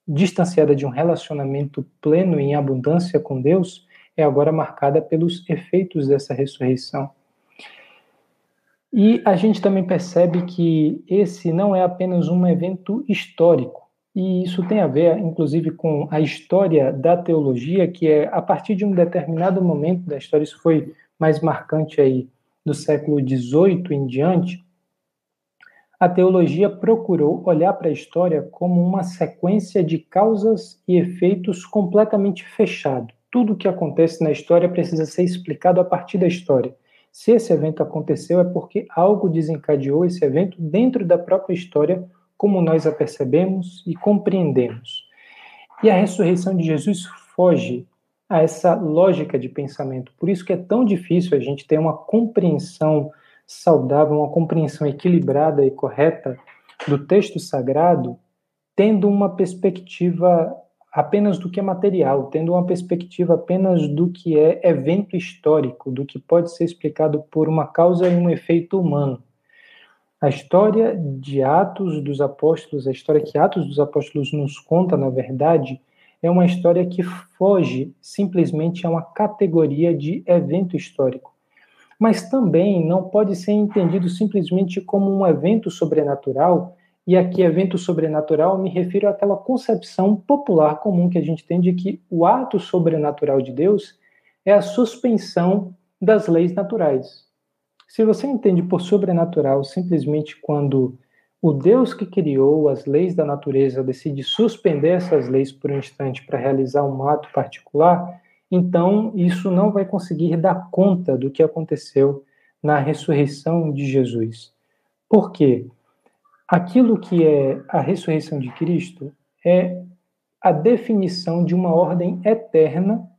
Speaker 2: distanciada de um relacionamento pleno em abundância com Deus, é agora marcada pelos efeitos dessa ressurreição. E a gente também percebe que esse não é apenas um evento histórico, e isso tem a ver, inclusive, com a história da teologia, que é a partir de um determinado momento da história, isso foi mais marcante aí do século XVIII em diante, a teologia procurou olhar para a história como uma sequência de causas e efeitos completamente fechado. Tudo o que acontece na história precisa ser explicado a partir da história. Se esse evento aconteceu, é porque algo desencadeou esse evento dentro da própria história como nós a percebemos e compreendemos. E a ressurreição de Jesus foge a essa lógica de pensamento. Por isso que é tão difícil a gente ter uma compreensão saudável, uma compreensão equilibrada e correta do texto sagrado, tendo uma perspectiva apenas do que é material, tendo uma perspectiva apenas do que é evento histórico, do que pode ser explicado por uma causa e um efeito humano. A história de Atos dos Apóstolos, a história que Atos dos Apóstolos nos conta, na verdade, é uma história que foge simplesmente a uma categoria de evento histórico. Mas também não pode ser entendido simplesmente como um evento sobrenatural, e aqui evento sobrenatural me refiro àquela concepção popular comum que a gente tem de que o ato sobrenatural de Deus é a suspensão das leis naturais. Se você entende por sobrenatural simplesmente quando o Deus que criou as leis da natureza decide suspender essas leis por um instante para realizar um ato particular, então isso não vai conseguir dar conta do que aconteceu na ressurreição de Jesus. Por quê? Aquilo que é a ressurreição de Cristo é a definição de uma ordem eterna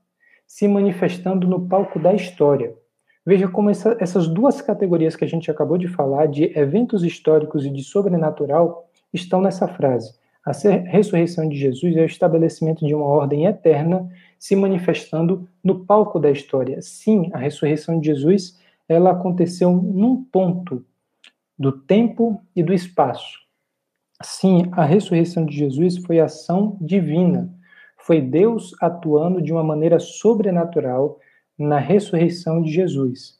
Speaker 2: se manifestando no palco da história. Veja como essa, essas duas categorias que a gente acabou de falar, de eventos históricos e de sobrenatural, estão nessa frase. A ressurreição de Jesus é o estabelecimento de uma ordem eterna se manifestando no palco da história. Sim, a ressurreição de Jesus ela aconteceu num ponto do tempo e do espaço. Sim, a ressurreição de Jesus foi ação divina. Foi Deus atuando de uma maneira sobrenatural na ressurreição de Jesus.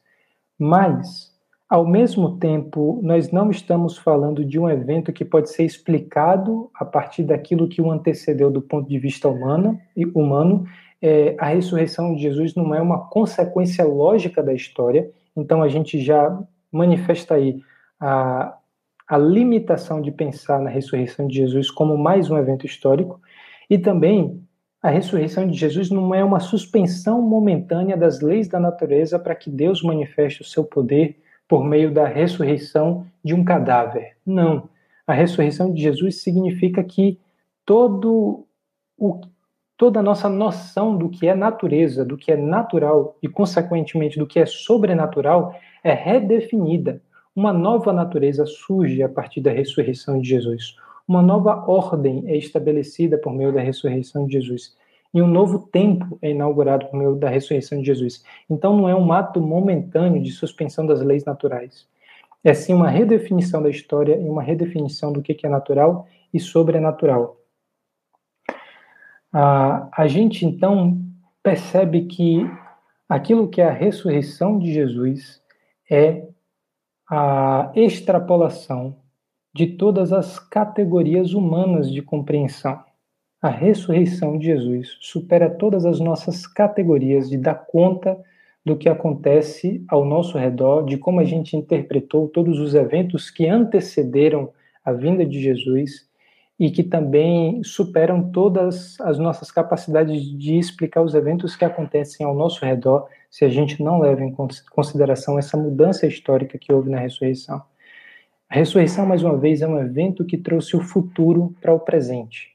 Speaker 2: Mas, ao mesmo tempo, nós não estamos falando de um evento que pode ser explicado a partir daquilo que o antecedeu do ponto de vista humano. E humano. É, a ressurreição de Jesus não é uma consequência lógica da história, então a gente já manifesta aí a, a limitação de pensar na ressurreição de Jesus como mais um evento histórico, e também a ressurreição de Jesus não é uma suspensão momentânea das leis da natureza para que Deus manifeste o seu poder por meio da ressurreição de um cadáver. Não. A ressurreição de Jesus significa que todo o, toda a nossa noção do que é natureza, do que é natural e, consequentemente, do que é sobrenatural é redefinida. Uma nova natureza surge a partir da ressurreição de Jesus. Uma nova ordem é estabelecida por meio da ressurreição de Jesus. E um novo tempo é inaugurado por meio da ressurreição de Jesus. Então não é um ato momentâneo de suspensão das leis naturais. é sim uma redefinição da história e uma redefinição do que é natural e sobrenatural. A, a gente então percebe que aquilo que é a ressurreição de Jesus é a extrapolação de todas as categorias humanas de compreensão. A ressurreição de Jesus supera todas as nossas categorias de dar conta do que acontece ao nosso redor, de como a gente interpretou todos os eventos que antecederam a vinda de Jesus e que também superam todas as nossas capacidades de explicar os eventos que acontecem ao nosso redor, se a gente não leva em consideração essa mudança histórica que houve na ressurreição. A ressurreição, mais uma vez, é um evento que trouxe o futuro para o presente.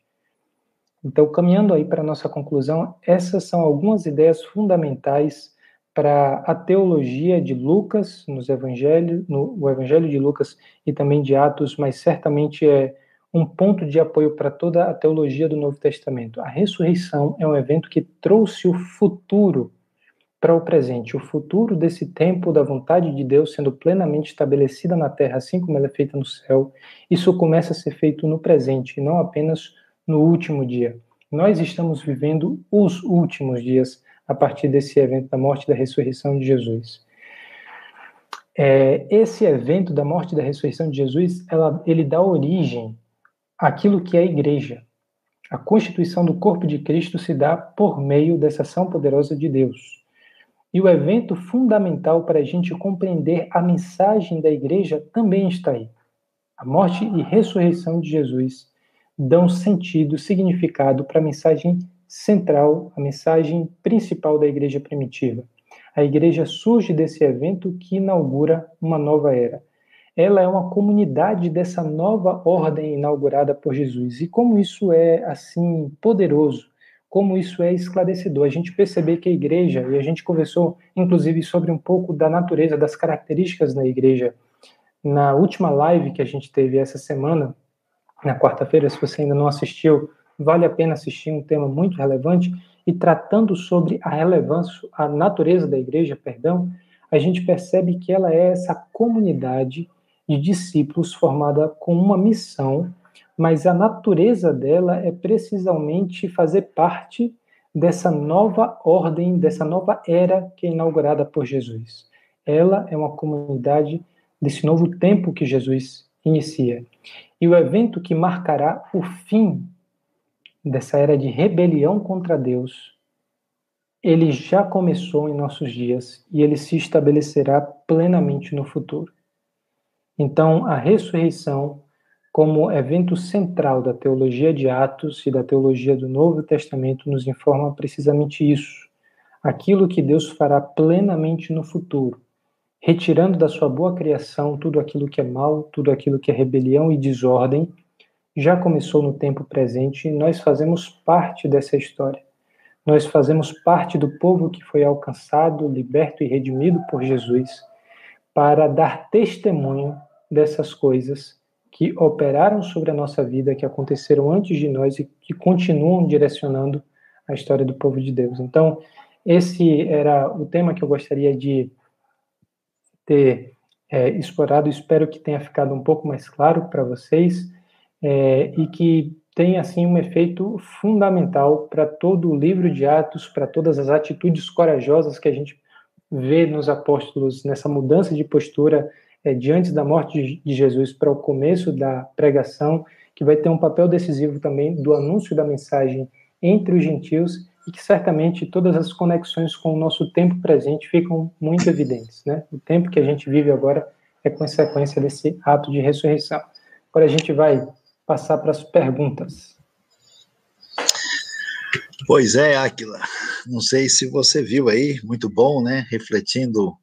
Speaker 2: Então, caminhando aí para a nossa conclusão, essas são algumas ideias fundamentais para a teologia de Lucas, nos evangelhos, no o Evangelho de Lucas e também de Atos, mas certamente é um ponto de apoio para toda a teologia do Novo Testamento. A ressurreição é um evento que trouxe o futuro para o presente, o futuro desse tempo da vontade de Deus sendo plenamente estabelecida na terra, assim como ela é feita no céu. Isso começa a ser feito no presente, e não apenas no último dia. Nós estamos vivendo os últimos dias a partir desse evento da morte e da ressurreição de Jesus. É, esse evento da morte e da ressurreição de Jesus, ela, ele dá origem aquilo que é a igreja. A constituição do corpo de Cristo se dá por meio dessa ação poderosa de Deus. E o evento fundamental para a gente compreender a mensagem da igreja também está aí. A morte e ressurreição de Jesus dão sentido, significado para a mensagem central, a mensagem principal da igreja primitiva. A igreja surge desse evento que inaugura uma nova era ela é uma comunidade dessa nova ordem inaugurada por Jesus. E como isso é assim poderoso, como isso é esclarecedor. A gente perceber que a igreja, e a gente conversou inclusive sobre um pouco da natureza, das características da igreja, na última live que a gente teve essa semana, na quarta-feira, se você ainda não assistiu, vale a pena assistir, um tema muito relevante, e tratando sobre a relevância, a natureza da igreja, perdão, a gente percebe que ela é essa comunidade de discípulos formada com uma missão, mas a natureza dela é precisamente fazer parte dessa nova ordem, dessa nova era que é inaugurada por Jesus. Ela é uma comunidade desse novo tempo que Jesus inicia. E o evento que marcará o fim dessa era de rebelião contra Deus, ele já começou em nossos dias e ele se estabelecerá plenamente no futuro. Então, a ressurreição, como evento central da teologia de Atos e da teologia do Novo Testamento, nos informa precisamente isso. Aquilo que Deus fará plenamente no futuro, retirando da sua boa criação tudo aquilo que é mal, tudo aquilo que é rebelião e desordem, já começou no tempo presente e nós fazemos parte dessa história. Nós fazemos parte do povo que foi alcançado, liberto e redimido por Jesus para dar testemunho dessas coisas que operaram sobre a nossa vida, que aconteceram antes de nós e que continuam direcionando a história do povo de Deus. Então, esse era o tema que eu gostaria de ter é, explorado. Espero que tenha ficado um pouco mais claro para vocês é, e que tenha assim um efeito fundamental para todo o livro de Atos, para todas as atitudes corajosas que a gente vê nos apóstolos nessa mudança de postura é, da morte de Jesus para o começo da pregação, que vai ter um papel decisivo também do anúncio da mensagem entre os gentios e que certamente todas as conexões com o nosso tempo presente ficam muito evidentes. Né? O tempo que a gente vive agora é consequência desse ato de ressurreição. Agora a gente vai passar para as perguntas.
Speaker 1: Pois é, Aquila. Não sei se você viu aí, muito bom, né? Refletindo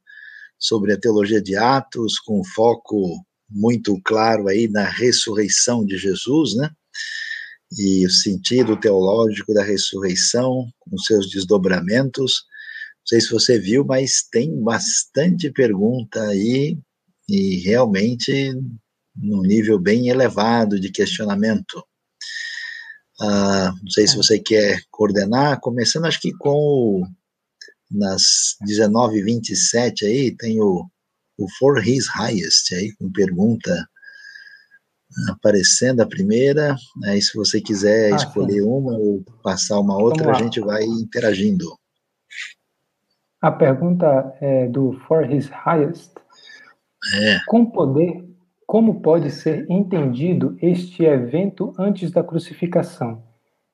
Speaker 1: sobre a teologia de Atos, com foco muito claro aí na ressurreição de Jesus, né? E o sentido teológico da ressurreição, com seus desdobramentos. Não sei se você viu, mas tem bastante pergunta aí, e realmente num nível bem elevado de questionamento. Ah, não sei se você quer coordenar, começando acho que com o nas 19h27 aí, tem o o For His Highest, aí com pergunta aparecendo a primeira. Aí, se você quiser ah, escolher sim. uma ou passar uma outra, a gente vai interagindo.
Speaker 2: A pergunta é do For His Highest. É. Com poder, como pode ser entendido este evento antes da crucificação?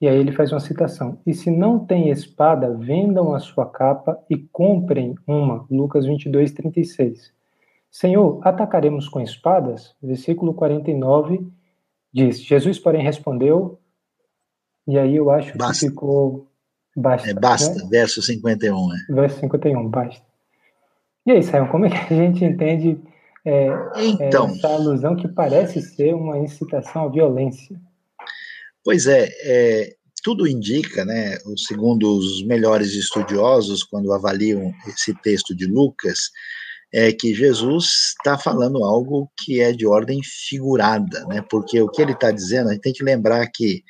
Speaker 2: E aí ele faz uma citação: E se não tem espada, vendam a sua capa e comprem uma. Lucas 22, 36. Senhor, atacaremos com espadas? Versículo 49 diz: Jesus, porém, respondeu, e aí eu acho basta. que ficou. Basta.
Speaker 1: É, basta, né? verso 51. É.
Speaker 2: Verso 51, basta. E aí, Sayão, como é que a gente entende é, então, essa alusão que parece ser uma incitação à violência?
Speaker 1: Pois é, é, tudo indica, né, segundo os melhores estudiosos, quando avaliam esse texto de Lucas, é que Jesus está falando algo que é de ordem figurada, né? Porque o que ele está dizendo, a gente tem que lembrar que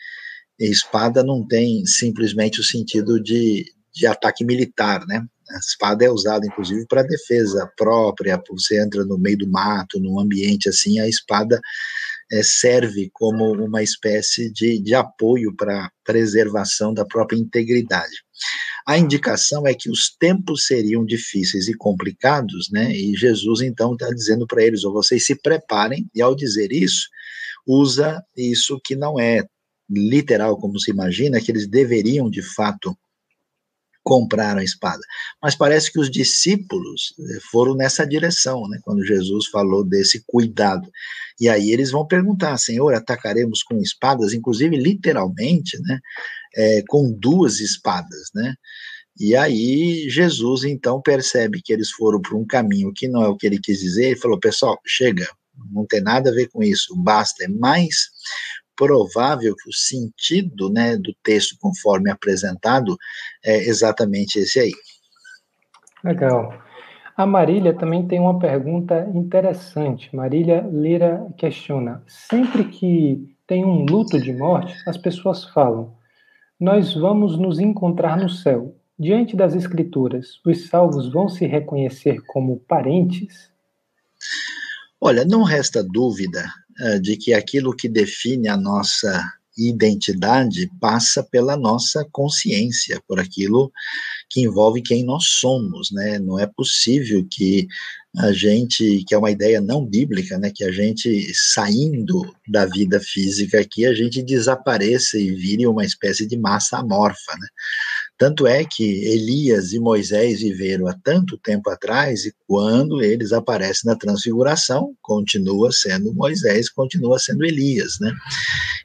Speaker 1: espada não tem simplesmente o sentido de, de ataque militar, né? A espada é usada, inclusive, para defesa própria. Você entra no meio do mato, num ambiente assim, a espada é, serve como uma espécie de, de apoio para preservação da própria integridade. A indicação é que os tempos seriam difíceis e complicados, né? E Jesus então está dizendo para eles: ou vocês se preparem, e ao dizer isso, usa isso que não é literal como se imagina, que eles deveriam de fato comprar a espada. Mas parece que os discípulos eh, foram nessa direção, né, quando Jesus falou desse cuidado. E aí eles vão perguntar, Senhor, atacaremos com espadas, inclusive literalmente, né, é, com duas espadas, né? E aí Jesus então percebe que eles foram por um caminho que não é o que ele quis dizer, e falou: pessoal, chega, não tem nada a ver com isso, basta, é mais provável que o sentido né, do texto conforme apresentado é exatamente esse aí.
Speaker 2: Legal. A Marília também tem uma pergunta interessante. Marília Lira questiona: sempre que tem um luto de morte, as pessoas falam: nós vamos nos encontrar no céu. Diante das Escrituras, os salvos vão se reconhecer como parentes?
Speaker 1: Olha, não resta dúvida de que aquilo que define a nossa identidade passa pela nossa consciência, por aquilo que envolve quem nós somos, né? Não é possível que a gente, que é uma ideia não bíblica, né, que a gente saindo da vida física aqui, a gente desapareça e vire uma espécie de massa amorfa, né? Tanto é que Elias e Moisés viveram há tanto tempo atrás e quando eles aparecem na transfiguração, continua sendo Moisés, continua sendo Elias, né?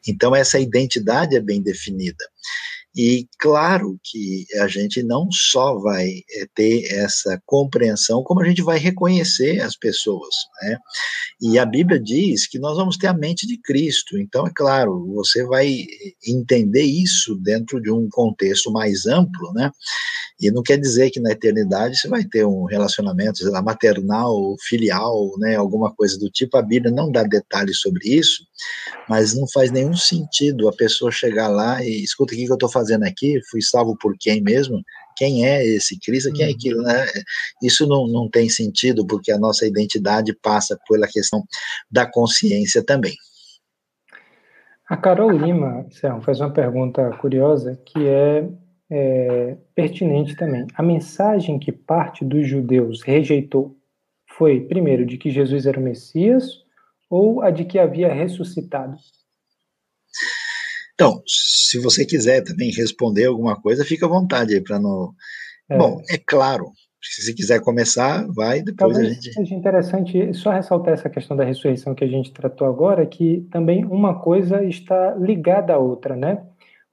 Speaker 1: Então essa identidade é bem definida. E claro que a gente não só vai é, ter essa compreensão, como a gente vai reconhecer as pessoas, né? E a Bíblia diz que nós vamos ter a mente de Cristo. Então, é claro, você vai entender isso dentro de um contexto mais amplo, né? E não quer dizer que na eternidade você vai ter um relacionamento sei lá, maternal, filial, né, alguma coisa do tipo. A Bíblia não dá detalhes sobre isso, mas não faz nenhum sentido a pessoa chegar lá e escuta o que eu estou fazendo aqui, fui salvo por quem mesmo? Quem é esse Cristo? Quem é uhum. aquilo? Né? Isso não, não tem sentido, porque a nossa identidade passa pela questão da consciência também.
Speaker 2: A Carol Lima, Céu, faz uma pergunta curiosa que é é, pertinente também. A mensagem que parte dos judeus rejeitou foi, primeiro, de que Jesus era o Messias ou a de que havia ressuscitado?
Speaker 1: Então, se você quiser também responder alguma coisa, fica à vontade aí para não. É. Bom, é claro. Se quiser começar, vai, depois
Speaker 2: Talvez
Speaker 1: a gente.
Speaker 2: Seja interessante só ressaltar essa questão da ressurreição que a gente tratou agora, que também uma coisa está ligada à outra, né?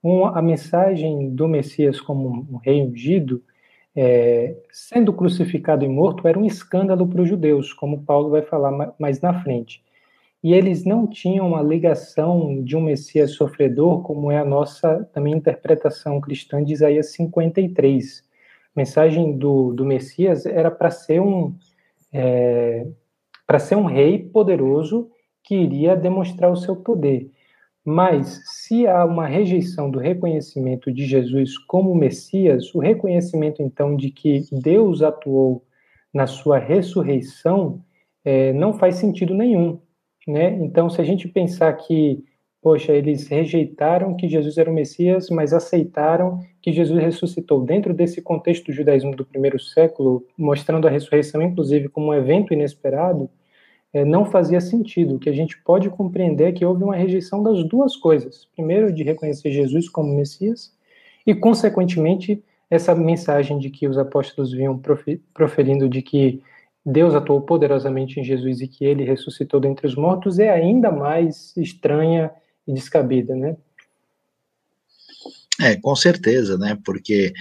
Speaker 2: uma, a mensagem do Messias como um rei ungido, é, sendo crucificado e morto, era um escândalo para os judeus, como Paulo vai falar mais na frente. E eles não tinham uma ligação de um Messias sofredor, como é a nossa também interpretação cristã de Isaías 53. A mensagem do, do Messias era para ser um é, para ser um rei poderoso que iria demonstrar o seu poder. Mas, se há uma rejeição do reconhecimento de Jesus como Messias, o reconhecimento então de que Deus atuou na sua ressurreição, é, não faz sentido nenhum. Né? Então, se a gente pensar que, poxa, eles rejeitaram que Jesus era o Messias, mas aceitaram que Jesus ressuscitou dentro desse contexto do judaísmo do primeiro século, mostrando a ressurreição, inclusive, como um evento inesperado, é, não fazia sentido. O que a gente pode compreender é que houve uma rejeição das duas coisas. Primeiro, de reconhecer Jesus como Messias, e, consequentemente, essa mensagem de que os apóstolos vinham proferindo de que Deus atuou poderosamente em Jesus e que ele ressuscitou dentre os mortos é ainda mais estranha e descabida, né?
Speaker 1: É, com certeza, né? Porque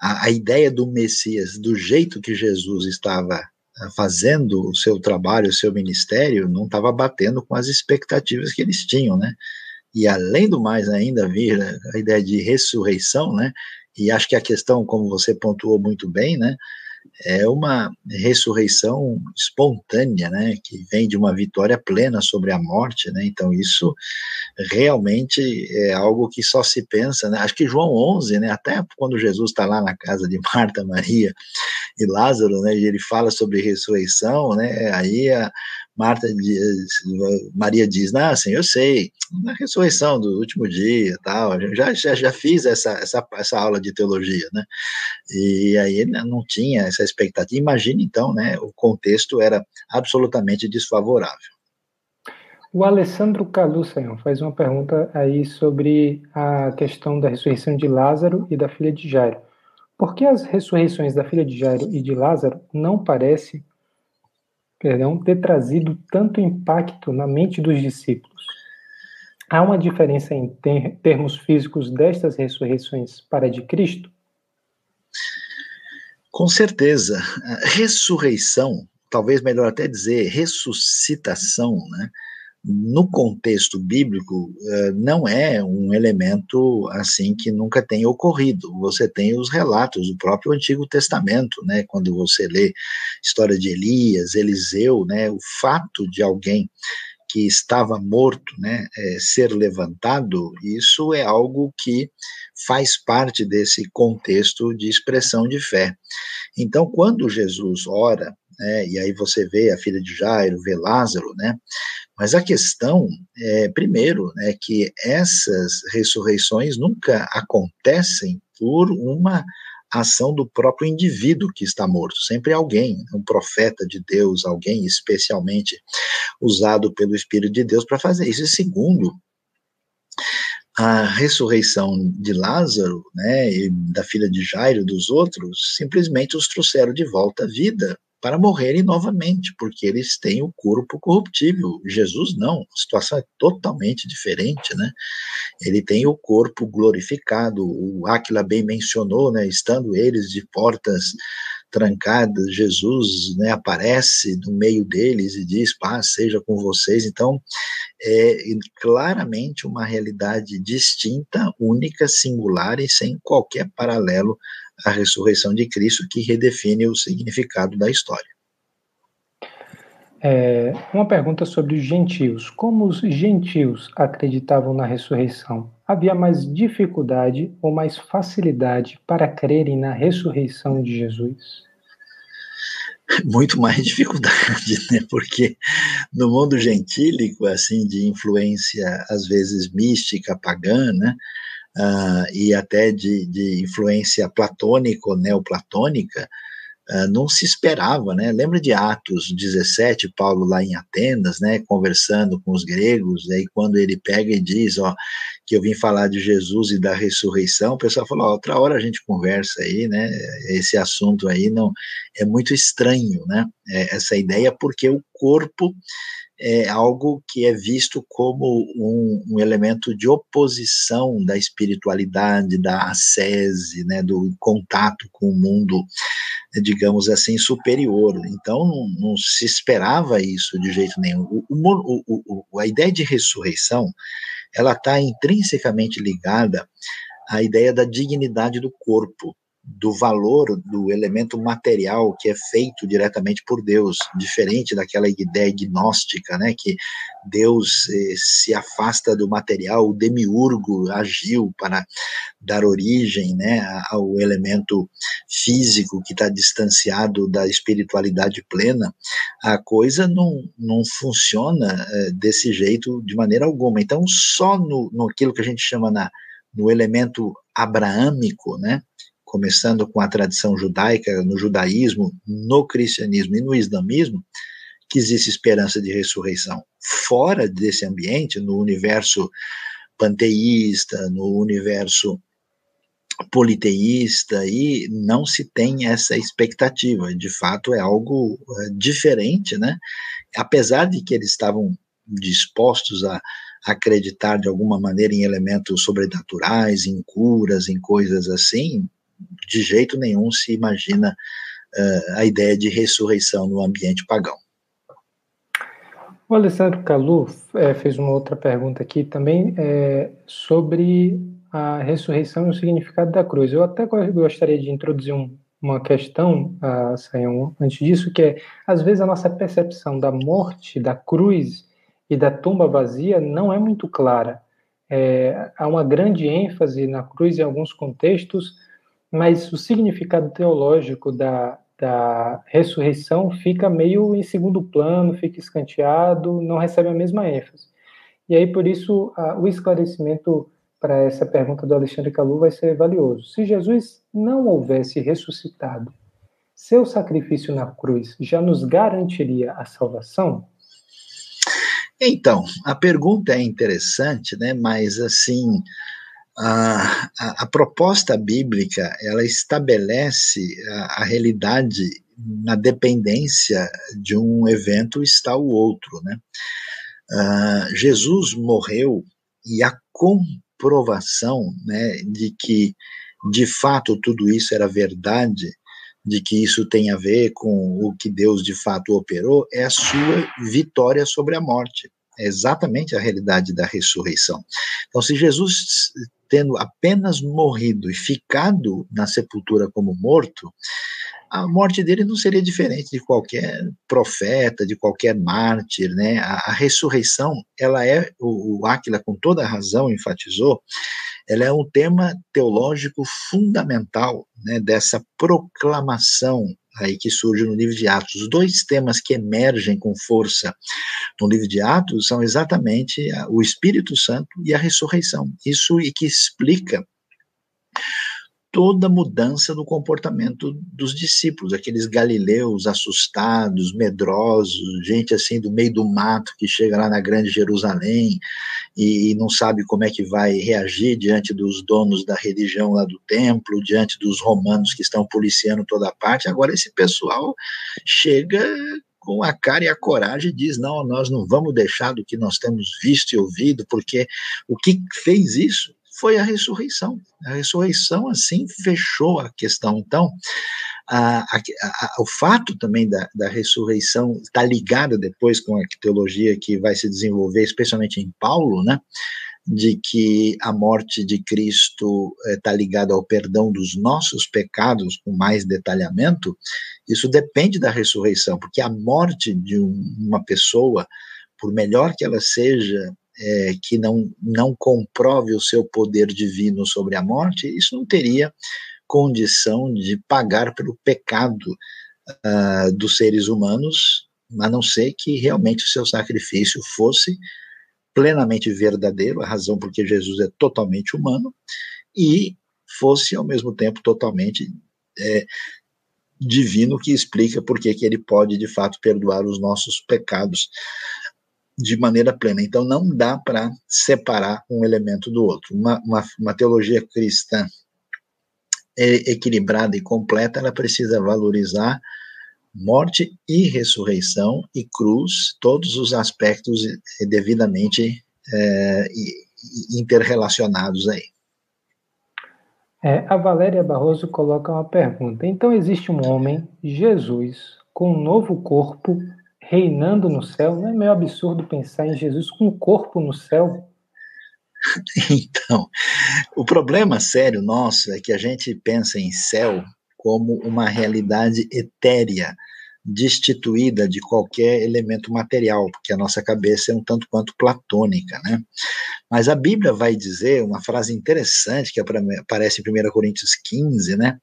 Speaker 1: a, a ideia do Messias, do jeito que Jesus estava ah, fazendo o seu trabalho, o seu ministério, não estava batendo com as expectativas que eles tinham, né? E além do mais ainda vir a ideia de ressurreição, né? E acho que a questão, como você pontuou muito bem, né? É uma ressurreição espontânea, né, que vem de uma vitória plena sobre a morte, né, então isso realmente é algo que só se pensa, né, acho que João 11, né, até quando Jesus está lá na casa de Marta, Maria e Lázaro, né, e ele fala sobre ressurreição, né, aí a, Marta diz, Maria diz, ah, sim, eu sei, na ressurreição do último dia, tal, já, já, já fiz essa, essa, essa aula de teologia, né, e aí não tinha essa expectativa, imagine então, né, o contexto era absolutamente desfavorável.
Speaker 2: O Alessandro Calu, Senhor, faz uma pergunta aí sobre a questão da ressurreição de Lázaro e da filha de Jairo. Por que as ressurreições da filha de Jairo e de Lázaro não parecem perdão, ter trazido tanto impacto na mente dos discípulos. Há uma diferença em ter, termos físicos destas ressurreições para a de Cristo?
Speaker 1: Com certeza. Ressurreição, talvez melhor até dizer ressuscitação, né? No contexto bíblico, eh, não é um elemento assim que nunca tenha ocorrido. Você tem os relatos do próprio Antigo Testamento, né? Quando você lê história de Elias, Eliseu, né? O fato de alguém que estava morto, né, é, ser levantado, isso é algo que faz parte desse contexto de expressão de fé. Então, quando Jesus ora, né, e aí você vê a filha de Jairo, vê Lázaro, né, mas a questão é, primeiro, é que essas ressurreições nunca acontecem por uma ação do próprio indivíduo que está morto, sempre alguém, um profeta de Deus, alguém especialmente usado pelo Espírito de Deus para fazer isso. E segundo, a ressurreição de Lázaro, né, e da filha de Jairo, dos outros, simplesmente os trouxeram de volta à vida para morrerem novamente, porque eles têm o corpo corruptível. Jesus não, a situação é totalmente diferente, né? Ele tem o corpo glorificado. O Aquila bem mencionou, né, estando eles de portas trancadas, Jesus né, aparece no meio deles e diz: paz seja com vocês. Então, é claramente uma realidade distinta, única, singular e sem qualquer paralelo à ressurreição de Cristo, que redefine o significado da história.
Speaker 2: É, uma pergunta sobre os gentios. Como os gentios acreditavam na ressurreição? Havia mais dificuldade ou mais facilidade para crerem na ressurreição de Jesus?
Speaker 1: Muito mais dificuldade, né? Porque no mundo gentílico, assim, de influência às vezes mística, pagã, né? Uh, e até de, de influência platônico, neoplatônica, uh, não se esperava, né? Lembra de Atos 17, Paulo lá em Atenas, né, conversando com os gregos, aí quando ele pega e diz, ó, que eu vim falar de Jesus e da ressurreição, o pessoal falou, ó, outra hora a gente conversa aí, né? Esse assunto aí não é muito estranho, né? É, essa ideia porque o corpo é algo que é visto como um, um, elemento de oposição da espiritualidade, da ascese, né, do contato com o mundo, digamos assim, superior. Então, não, se esperava isso de jeito nenhum. O, o, o, a ideia de ressurreição, ela está intrinsecamente ligada à ideia da dignidade do corpo. Do valor do elemento material que é feito diretamente por Deus, diferente daquela ideia gnóstica, né, que Deus eh, se afasta do material, o demiurgo agiu para dar origem, né, ao elemento físico que está distanciado da espiritualidade plena, a coisa não, não funciona eh, desse jeito de maneira alguma. Então, só no, no aquilo que a gente chama na, no elemento abraâmico, né, começando com a tradição judaica, no judaísmo, no cristianismo e no islamismo, que existe esperança de ressurreição. Fora desse ambiente, no universo panteísta, no universo politeísta, e não se tem essa expectativa. De fato, é algo é, diferente, né? Apesar de que eles estavam dispostos a acreditar de alguma maneira em elementos sobrenaturais, em curas, em coisas assim, de jeito nenhum se imagina uh, a ideia de ressurreição no ambiente pagão.
Speaker 2: O Alessandro Calu é, fez uma outra pergunta aqui também é, sobre a ressurreição e o significado da cruz. Eu até gostaria de introduzir um, uma questão, uh, Sayão, antes disso, que é, às vezes, a nossa percepção da morte, da cruz e da tumba vazia não é muito clara. É, há uma grande ênfase na cruz em alguns contextos, mas o significado teológico da, da ressurreição fica meio em segundo plano, fica escanteado, não recebe a mesma ênfase. E aí, por isso, a, o esclarecimento para essa pergunta do Alexandre Calu vai ser valioso. Se Jesus não houvesse ressuscitado, seu sacrifício na cruz já nos garantiria a salvação?
Speaker 1: Então, a pergunta é interessante, né? Mas assim, a, a, proposta bíblica ela estabelece a, a, realidade na dependência de um evento está o outro, né? Uh, Jesus morreu e a comprovação, né, de que de fato tudo isso era verdade, de que isso tem a ver com o que Deus de fato operou, é a sua vitória sobre a morte. É exatamente a realidade da ressurreição. Então, se Jesus tendo apenas morrido e ficado na sepultura como morto, a morte dele não seria diferente de qualquer profeta, de qualquer mártir, né? A, a ressurreição, ela é, o, o Aquila com toda razão enfatizou, ela é um tema teológico fundamental, né, dessa proclamação aí que surge no livro de Atos. Os dois temas que emergem com força no livro de Atos são exatamente o Espírito Santo e a ressurreição. Isso e que explica toda mudança no comportamento dos discípulos, aqueles galileus assustados, medrosos, gente assim do meio do mato que chega lá na grande Jerusalém e, não sabe como é que vai reagir diante dos donos da religião lá do templo, diante dos romanos que estão policiando toda a parte. Agora esse pessoal chega com a cara e a coragem e diz: não, nós não vamos deixar do que nós temos visto e ouvido, porque o que fez isso foi a ressurreição. A ressurreição, assim, fechou a questão. Então, a, a, a, o fato também da, da ressurreição está ligado depois com a teologia que vai se desenvolver, especialmente em Paulo, né? de que a morte de Cristo está eh, ligada ao perdão dos nossos pecados, com mais detalhamento, isso depende da ressurreição, porque a morte de um, uma pessoa, por melhor que ela seja, é, que não, não comprove o seu poder divino sobre a morte, isso não teria condição de pagar pelo pecado uh, dos seres humanos, a não ser que realmente o seu sacrifício fosse plenamente verdadeiro, a razão porque Jesus é totalmente humano, e fosse ao mesmo tempo totalmente é, divino, que explica por que ele pode de fato perdoar os nossos pecados de maneira plena. Então, não dá para separar um elemento do outro. Uma, uma, uma teologia cristã equilibrada e completa, ela precisa valorizar morte e ressurreição e cruz, todos os aspectos devidamente é, interrelacionados aí.
Speaker 2: É, a Valéria Barroso coloca uma pergunta. Então existe um homem, Jesus, com um novo corpo reinando no céu, não é meio absurdo pensar em Jesus com um corpo no céu?
Speaker 1: Então, o problema sério nosso é que a gente pensa em céu como uma realidade etérea, destituída de qualquer elemento material, porque a nossa cabeça é um tanto quanto platônica, né? Mas a Bíblia vai dizer uma frase interessante que aparece em 1 Coríntios 15, né?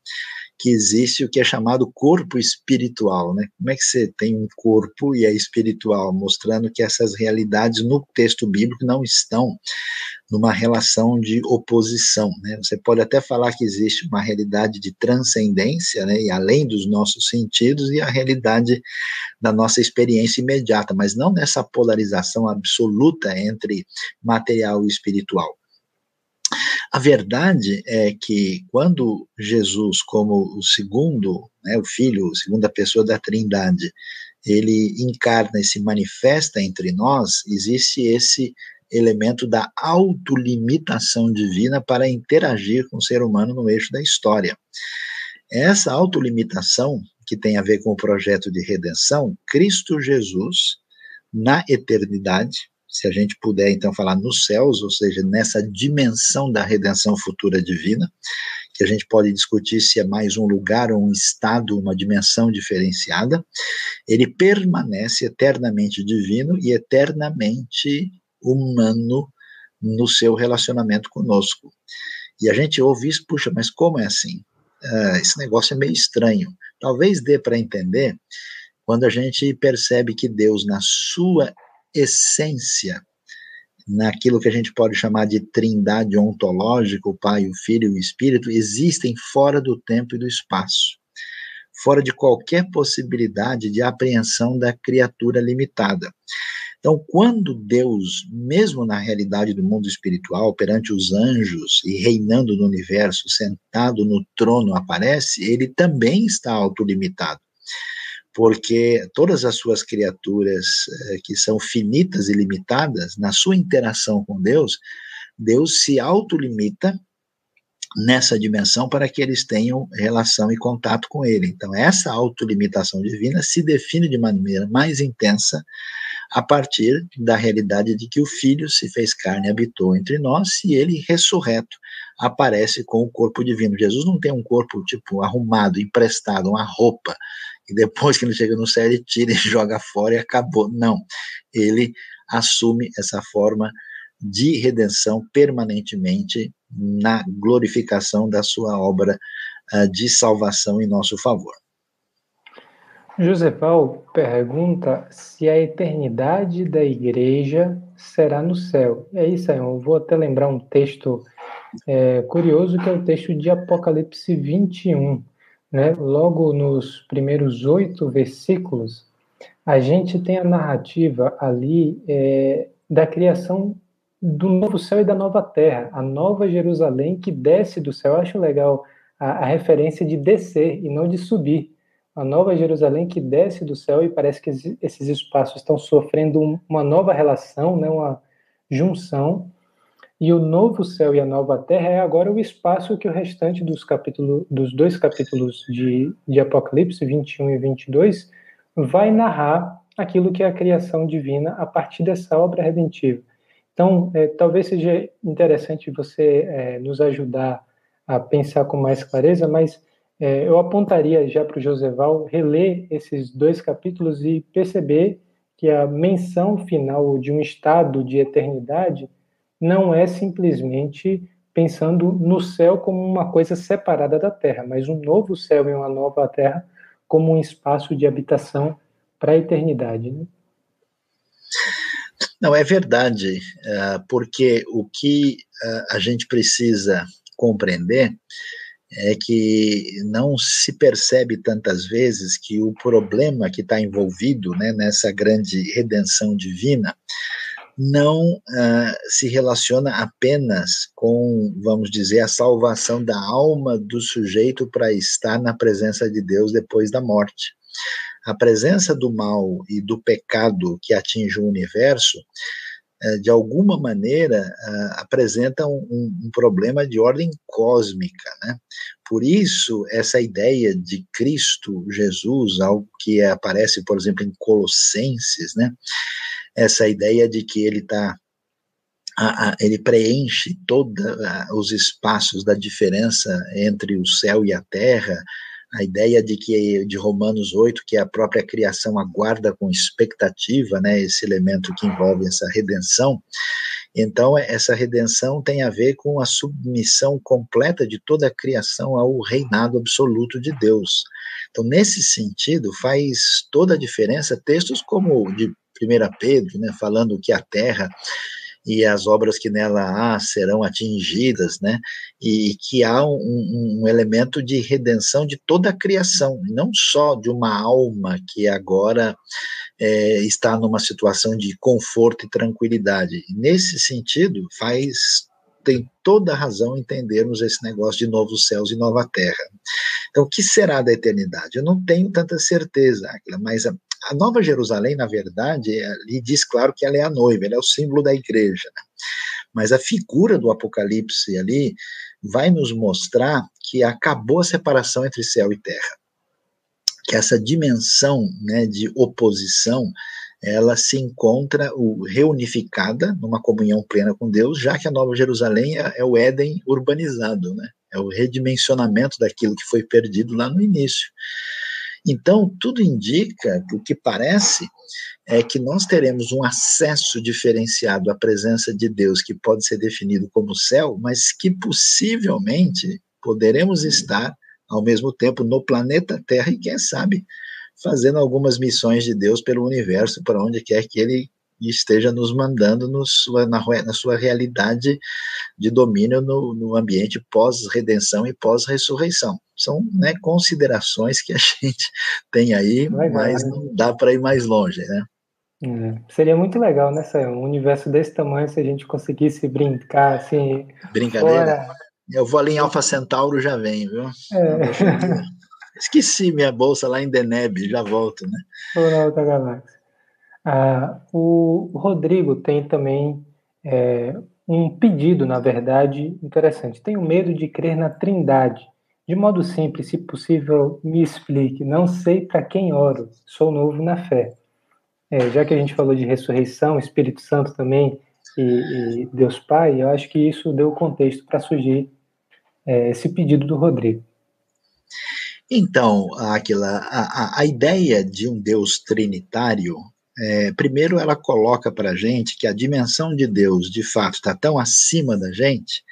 Speaker 1: Que existe o que é chamado corpo espiritual, né? Como é que você tem um corpo e é espiritual, mostrando que essas realidades no texto bíblico não estão numa relação de oposição, né? Você pode até falar que existe uma realidade de transcendência, né, e além dos nossos sentidos e a realidade da nossa experiência imediata, mas não nessa polarização absoluta entre material e espiritual. A verdade é que quando Jesus, como o segundo, né, o Filho, segunda pessoa da Trindade, ele encarna e se manifesta entre nós, existe esse elemento da autolimitação divina para interagir com o ser humano no eixo da história. Essa autolimitação, que tem a ver com o projeto de redenção, Cristo Jesus, na eternidade, se a gente puder então falar nos céus, ou seja, nessa dimensão da redenção futura divina, que a gente pode discutir se é mais um lugar ou um estado, uma dimensão diferenciada, ele permanece eternamente divino e eternamente humano no seu relacionamento conosco. E a gente ouve isso, puxa, mas como é assim? Uh, esse negócio é meio estranho. Talvez dê para entender quando a gente percebe que Deus, na sua essência, naquilo que a gente pode chamar de trindade ontológica, o Pai, o Filho e o Espírito, existem fora do tempo e do espaço, fora de qualquer possibilidade de apreensão da criatura limitada. Então, quando Deus, mesmo na realidade do mundo espiritual, perante os anjos e reinando no universo, sentado no trono, aparece, ele também está autolimitado porque todas as suas criaturas eh, que são finitas e limitadas, na sua interação com Deus, Deus se autolimita nessa dimensão para que eles tenham relação e contato com Ele. Então, essa autolimitação divina se define de maneira mais intensa a partir da realidade de que o Filho se fez carne e habitou entre nós e ele, ressurreto, aparece com o corpo divino. Jesus não tem um corpo, tipo, arrumado, emprestado, uma roupa e depois que ele chega no ele tira e joga fora e acabou. Não. Ele assume essa forma de redenção permanentemente na glorificação da sua obra uh, de salvação em nosso favor.
Speaker 2: José Paulo pergunta se a eternidade da igreja será no céu. E aí, Sayão, eu vou até lembrar um texto é, curioso, que é o texto de Apocalipse 21, né, logo nos primeiros oito versículos, a gente tem a narrativa ali é, da criação do novo céu e da nova terra, a nova Jerusalém que desce do céu. Eu acho legal a, a referência de descer e não de subir. A nova Jerusalém que desce do céu e parece que esses espaços estão sofrendo uma nova relação, né, uma junção e o novo céu e a nova terra é agora o espaço que o restante dos capítulos, dos dois capítulos de, de Apocalipse, 21 e 22, vai narrar aquilo que é a criação divina a partir dessa obra redentiva. Então, é, talvez seja interessante você é, nos ajudar a pensar com mais clareza, mas é, eu apontaria já para o Joseval reler esses dois capítulos e perceber que a menção final de um estado de eternidade não é simplesmente pensando no céu como uma coisa separada da terra, mas um novo céu e uma nova terra como um espaço de habitação para a eternidade. Né?
Speaker 1: Não, é verdade, é, porque o que é, a gente precisa compreender é que não se percebe tantas vezes que o problema que está envolvido né, nessa grande redenção divina não uh, se relaciona apenas com, vamos dizer, a salvação da alma do sujeito para estar na presença de Deus depois da morte. A presença do mal e do pecado que atinge o universo, uh, de alguma maneira, uh, apresenta um, um, problema de ordem cósmica. Né? Por isso, essa ideia de Cristo, Jesus, algo que aparece, por exemplo, em Colossenses, né? Essa ideia de que ele está ele preenche todos os espaços da diferença entre o céu e a terra, a ideia de que de Romanos 8 que a própria criação aguarda com expectativa, né, esse elemento que envolve essa redenção. Então essa redenção tem a ver com a submissão completa de toda a criação ao reinado absoluto de Deus. Então nesse sentido faz toda a diferença textos como de 1 Pedro, né, falando que a terra e as obras que nela há serão atingidas, né? E que há um, um, elemento de redenção de toda a criação, não só de uma alma que agora é, está numa situação de conforto e tranquilidade. Nesse sentido, faz tem toda a razão entendermos esse negócio de novos céus e nova terra. Então, o que será da eternidade? Eu não tenho tanta certeza, mas a, Nova Jerusalém, na verdade, ali diz claro que ela é a noiva, ela é o símbolo da igreja. Né? Mas a figura do Apocalipse ali vai nos mostrar que acabou a separação entre céu e terra. Que essa dimensão né, de oposição ela se encontra reunificada numa comunhão plena com Deus, já que a Nova Jerusalém é, é o Éden urbanizado, né? é o redimensionamento daquilo que foi perdido lá no início. Então, tudo indica, o que parece, é que nós teremos um acesso diferenciado à presença de Deus, que pode ser definido como céu, mas que possivelmente poderemos estar ao mesmo tempo no planeta Terra e, quem sabe, fazendo algumas missões de Deus pelo universo, para onde quer que ele esteja nos mandando no sua, na, na, sua realidade de domínio no, no ambiente pós-redenção e pós-ressurreição. São né, considerações que a gente tem aí, legal, mas né? não dá para ir mais longe, né?
Speaker 2: É, seria muito legal, né, Sam? Um universo desse tamanho, se a gente conseguisse brincar assim.
Speaker 1: Brincadeira. Fora... Eu vou ali em Alpha Centauro já venho, viu? É. Esqueci minha bolsa lá em Deneb, já volto, né?
Speaker 2: Ou na outra galáxia. Ah, o Rodrigo tem também é, um pedido, na verdade, interessante. Tenho medo de crer na Trindade. De modo simples, se possível, me explique. Não sei para quem oro, sou novo na fé. É, já que a gente falou de ressurreição, Espírito Santo também e, e Deus Pai, eu acho que isso deu contexto para surgir é, esse pedido do Rodrigo.
Speaker 1: Então, Aquila, a, a, ideia de um Deus trinitário é, primeiro, ela coloca para a gente que a dimensão de Deus, de fato, está tão acima da gente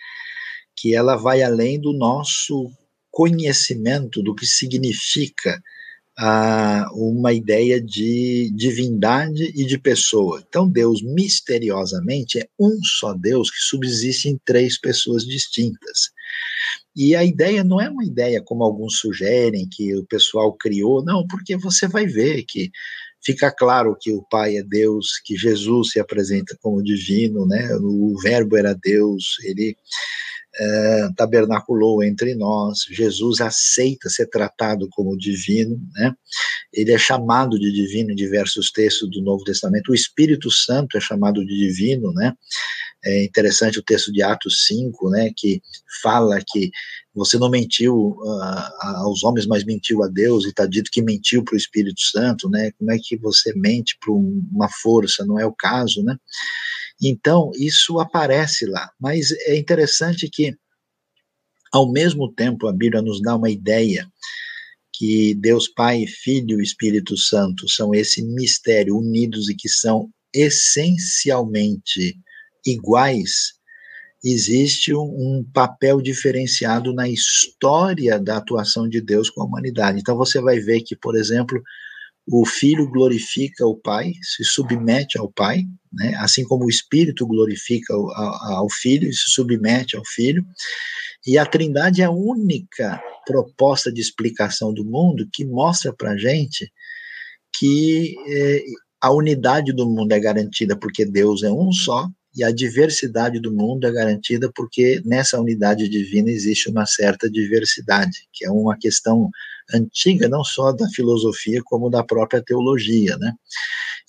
Speaker 1: que ela vai além do nosso conhecimento do que significa ah, uma ideia de divindade e de pessoa. Então, Deus, misteriosamente, é um só Deus que subsiste em três pessoas distintas. E a ideia não é uma ideia como alguns sugerem, que o pessoal criou, não, porque você vai ver que fica claro que o Pai é Deus, que Jesus se apresenta como divino, né? O Verbo era Deus, ele é, tabernaculou entre nós. Jesus aceita ser tratado como divino, né? Ele é chamado de divino em diversos textos do Novo Testamento. O Espírito Santo é chamado de divino, né? É interessante o texto de Atos 5, né, que fala que você não mentiu uh, aos homens, mas mentiu a Deus, e está dito que mentiu para o Espírito Santo, né? Como é que você mente para uma força? Não é o caso, né? Então, isso aparece lá. Mas é interessante que, ao mesmo tempo, a Bíblia nos dá uma ideia que Deus Pai, Filho e Espírito Santo são esse mistério unidos e que são essencialmente iguais, existe um, um, papel diferenciado na história da atuação de Deus com a humanidade. Então você vai ver que, por exemplo, o filho glorifica o pai, se submete ao pai, né? assim como o espírito glorifica ao, ao filho e se submete ao filho. E a Trindade é a única proposta de explicação do mundo que mostra para gente que eh, a unidade do mundo é garantida porque Deus é um só e a diversidade do mundo é garantida porque nessa unidade divina existe uma certa diversidade, que é uma questão antiga não só da filosofia como da própria teologia, né?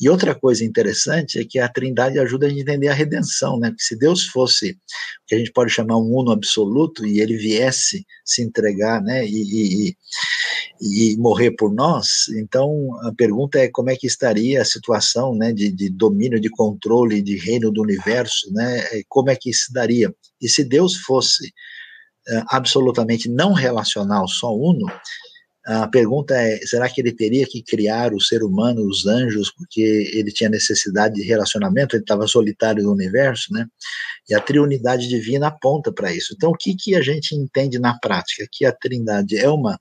Speaker 1: E outra coisa interessante é que a Trindade ajuda a entender a redenção, né? Se Deus fosse o que a gente pode chamar um uno absoluto e ele viesse se entregar, né? E, e, e morrer por nós, então a pergunta é como é que estaria a situação né, de, de domínio, de controle, de reino do universo, né, como é que se daria? E se Deus fosse uh, absolutamente não relacional, só uno, a pergunta é: será que ele teria que criar o ser humano, os anjos, porque ele tinha necessidade de relacionamento, ele estava solitário no universo, né? E a triunidade divina aponta para isso. Então, o que, que a gente entende na prática? Que a trindade é uma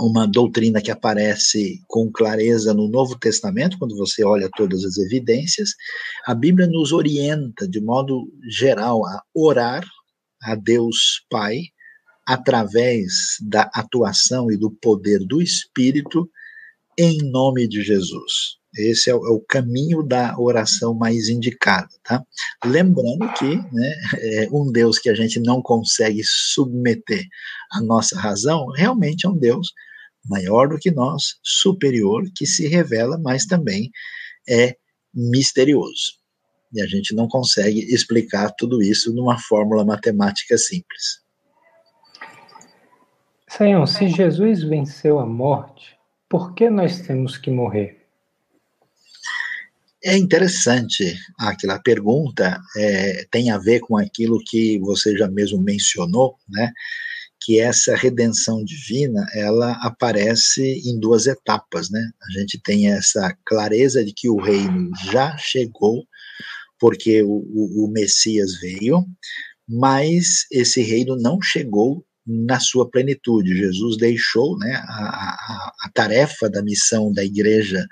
Speaker 1: uma doutrina que aparece com clareza no Novo Testamento, quando você olha todas as evidências, a Bíblia nos orienta de modo geral a orar a Deus Pai através da atuação e do poder do Espírito em nome de Jesus. Esse é o, é o caminho da oração mais indicada, tá? Lembrando que né, é um Deus que a gente não consegue submeter à nossa razão, realmente é um Deus maior do que nós, superior, que se revela, mas também é misterioso. E a gente não consegue explicar tudo isso numa fórmula matemática simples.
Speaker 2: Senhor, se Jesus venceu a morte, por que nós temos que morrer?
Speaker 1: É interessante aquela pergunta, é, tem a ver com aquilo que você já mesmo mencionou, né? Que essa redenção divina ela aparece em duas etapas, né? A gente tem essa clareza de que o reino já chegou, porque o, o, o Messias veio, mas esse reino não chegou na sua plenitude. Jesus deixou né, a, a, a tarefa da missão da igreja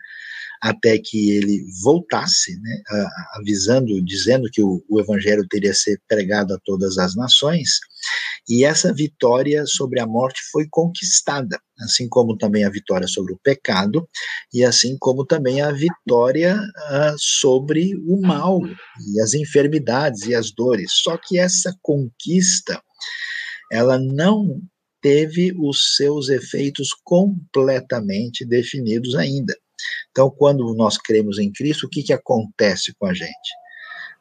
Speaker 1: até que ele voltasse, né, avisando, dizendo que o, o, evangelho teria ser pregado a todas as nações, e essa vitória sobre a morte foi conquistada, assim como também a vitória sobre o pecado, e assim como também a vitória uh, sobre o mal, e as enfermidades e as dores. Só que essa conquista ela não teve os seus efeitos completamente definidos ainda. Então, quando nós cremos em Cristo, o que, que acontece com a gente?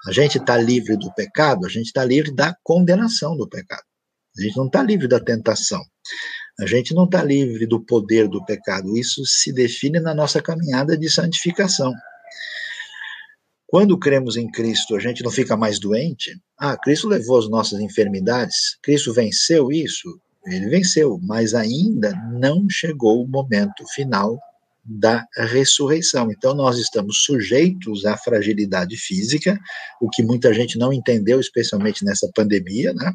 Speaker 1: A gente está livre do pecado, a gente está livre da condenação do pecado. A gente não está livre da tentação. A gente não está livre do poder do pecado. Isso se define na nossa caminhada de santificação. Quando cremos em Cristo, a gente não fica mais doente? Ah, Cristo levou as nossas enfermidades, Cristo venceu isso? Ele venceu, mas ainda não chegou o momento final da ressurreição. Então, nós estamos sujeitos à fragilidade física, o que muita gente não entendeu, especialmente nessa pandemia, né?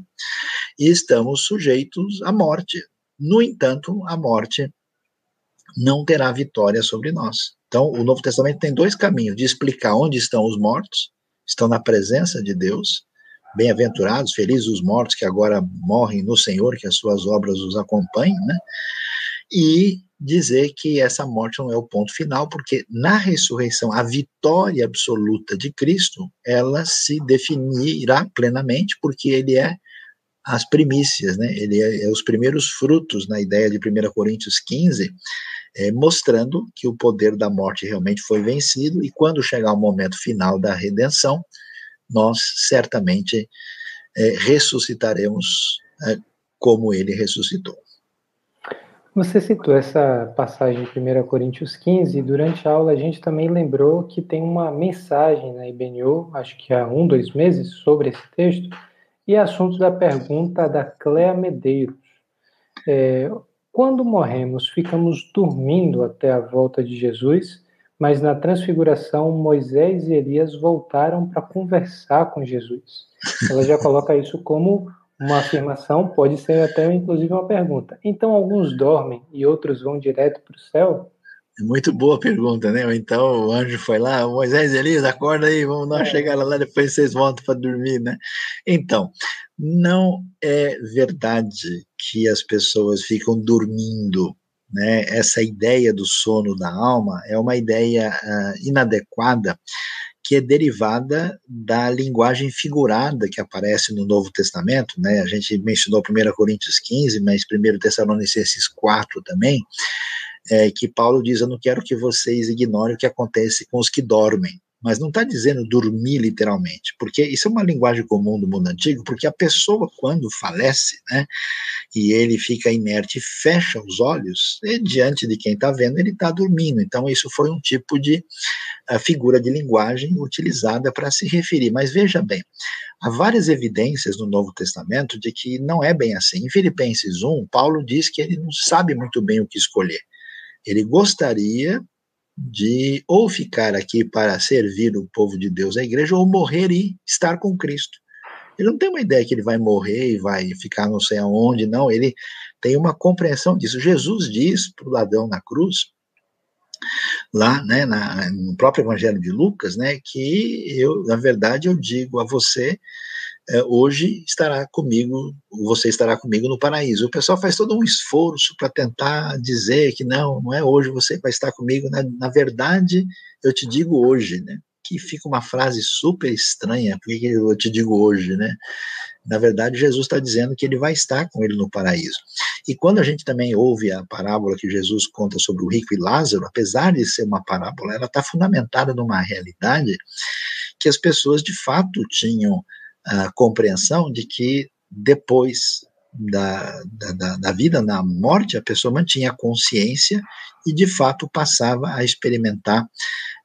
Speaker 1: E estamos sujeitos à morte. No entanto, a morte não terá vitória sobre nós. Então, o Novo Testamento tem dois caminhos: de explicar onde estão os mortos, estão na presença de Deus, bem-aventurados, felizes os mortos que agora morrem no Senhor, que as suas obras os acompanhem, né? E dizer que essa morte não é o ponto final, porque na ressurreição, a vitória absoluta de Cristo, ela se definirá plenamente, porque ele é as primícias, né? Ele é, é os primeiros frutos na ideia de 1 Coríntios 15, é, mostrando que o poder da morte realmente foi vencido, e quando chegar o momento final da redenção, nós certamente é, ressuscitaremos é, como ele ressuscitou.
Speaker 2: Você citou essa passagem de 1 Coríntios 15, e durante a aula a gente também lembrou que tem uma mensagem na IBNU, acho que há um, dois meses, sobre esse texto, e assunto da pergunta da Cléa Medeiros. É, quando morremos, ficamos dormindo até a volta de Jesus, mas na transfiguração, Moisés e Elias voltaram para conversar com Jesus. Ela já coloca isso como uma afirmação, pode ser até inclusive uma pergunta. Então, alguns dormem e outros vão direto para o céu?
Speaker 1: Muito boa pergunta, né? Então o anjo foi lá, Moisés e Elias, acorda aí, vamos nós é. chegar lá, depois vocês voltam para dormir, né? Então, não é verdade que as pessoas ficam dormindo, né? Essa ideia do sono da alma é uma ideia uh, inadequada que é derivada da linguagem figurada que aparece no Novo Testamento, né? A gente mencionou 1 Coríntios 15, mas 1 Tessalonicenses 4 também, é, que Paulo diz: Eu não quero que vocês ignorem o que acontece com os que dormem, mas não está dizendo dormir literalmente, porque isso é uma linguagem comum do mundo antigo, porque a pessoa, quando falece, né, e ele fica inerte e fecha os olhos, e diante de quem está vendo, ele está dormindo. Então, isso foi um tipo de figura de linguagem utilizada para se referir. Mas veja bem, há várias evidências no Novo Testamento de que não é bem assim. Em Filipenses 1, Paulo diz que ele não sabe muito bem o que escolher. Ele gostaria de ou ficar aqui para servir o povo de Deus, a igreja, ou morrer e estar com Cristo. Ele não tem uma ideia que ele vai morrer e vai ficar não sei aonde, não. Ele tem uma compreensão disso. Jesus diz para o ladrão na cruz, lá, né, na, no próprio Evangelho de Lucas, né, que eu, na verdade, eu digo a você, é, hoje estará comigo, você estará comigo no paraíso. O pessoal faz todo um esforço para tentar dizer que não, não é hoje você vai estar comigo. Na, na verdade, eu te digo hoje, né? Que fica uma frase super estranha, porque eu te digo hoje, né? Na verdade, Jesus está dizendo que ele vai estar com ele no paraíso. E quando a gente também ouve a parábola que Jesus conta sobre o rico e Lázaro, apesar de ser uma parábola, ela está fundamentada numa realidade que as pessoas de fato tinham a compreensão de que depois da, da, da, vida na morte, a pessoa mantinha a consciência e de fato passava a experimentar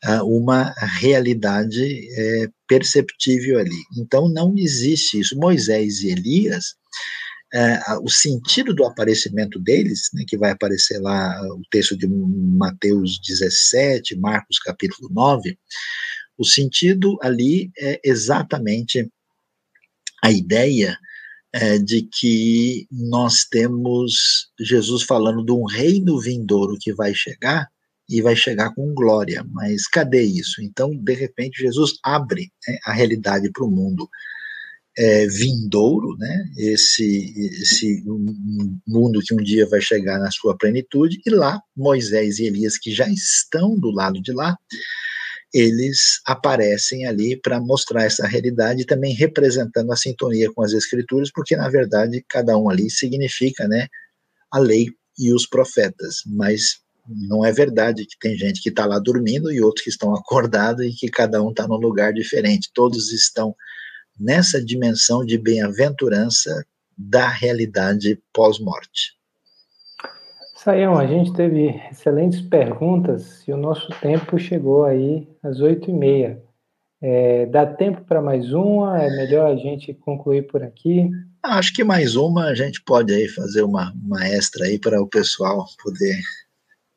Speaker 1: uh, uma realidade é, perceptível ali. Então não existe isso. Moisés e Elias, uh, o sentido do aparecimento deles, né, que vai aparecer lá o texto de Mateus 17, Marcos capítulo 9, o sentido ali é exatamente a ideia é, de que nós temos Jesus falando de um reino vindouro que vai chegar e vai chegar com glória. Mas cadê isso? Então, de repente, Jesus abre né, a realidade para o mundo é, vindouro, né, esse, esse mundo que um dia vai chegar na sua plenitude, e lá Moisés e Elias, que já estão do lado de lá, eles aparecem ali para mostrar essa realidade, também representando a sintonia com as escrituras, porque na verdade cada um ali significa, né, a lei e os profetas, mas não é verdade que tem gente que está lá dormindo e outros que estão acordados e que cada um está num lugar diferente. Todos estão nessa dimensão de bem-aventurança da realidade pós-morte.
Speaker 2: Saião, a gente teve excelentes perguntas e o nosso tempo chegou aí às oito e meia. É, dá tempo para mais uma? É melhor a gente concluir por aqui?
Speaker 1: Acho que mais uma a gente pode aí fazer uma, uma extra aí para o pessoal poder,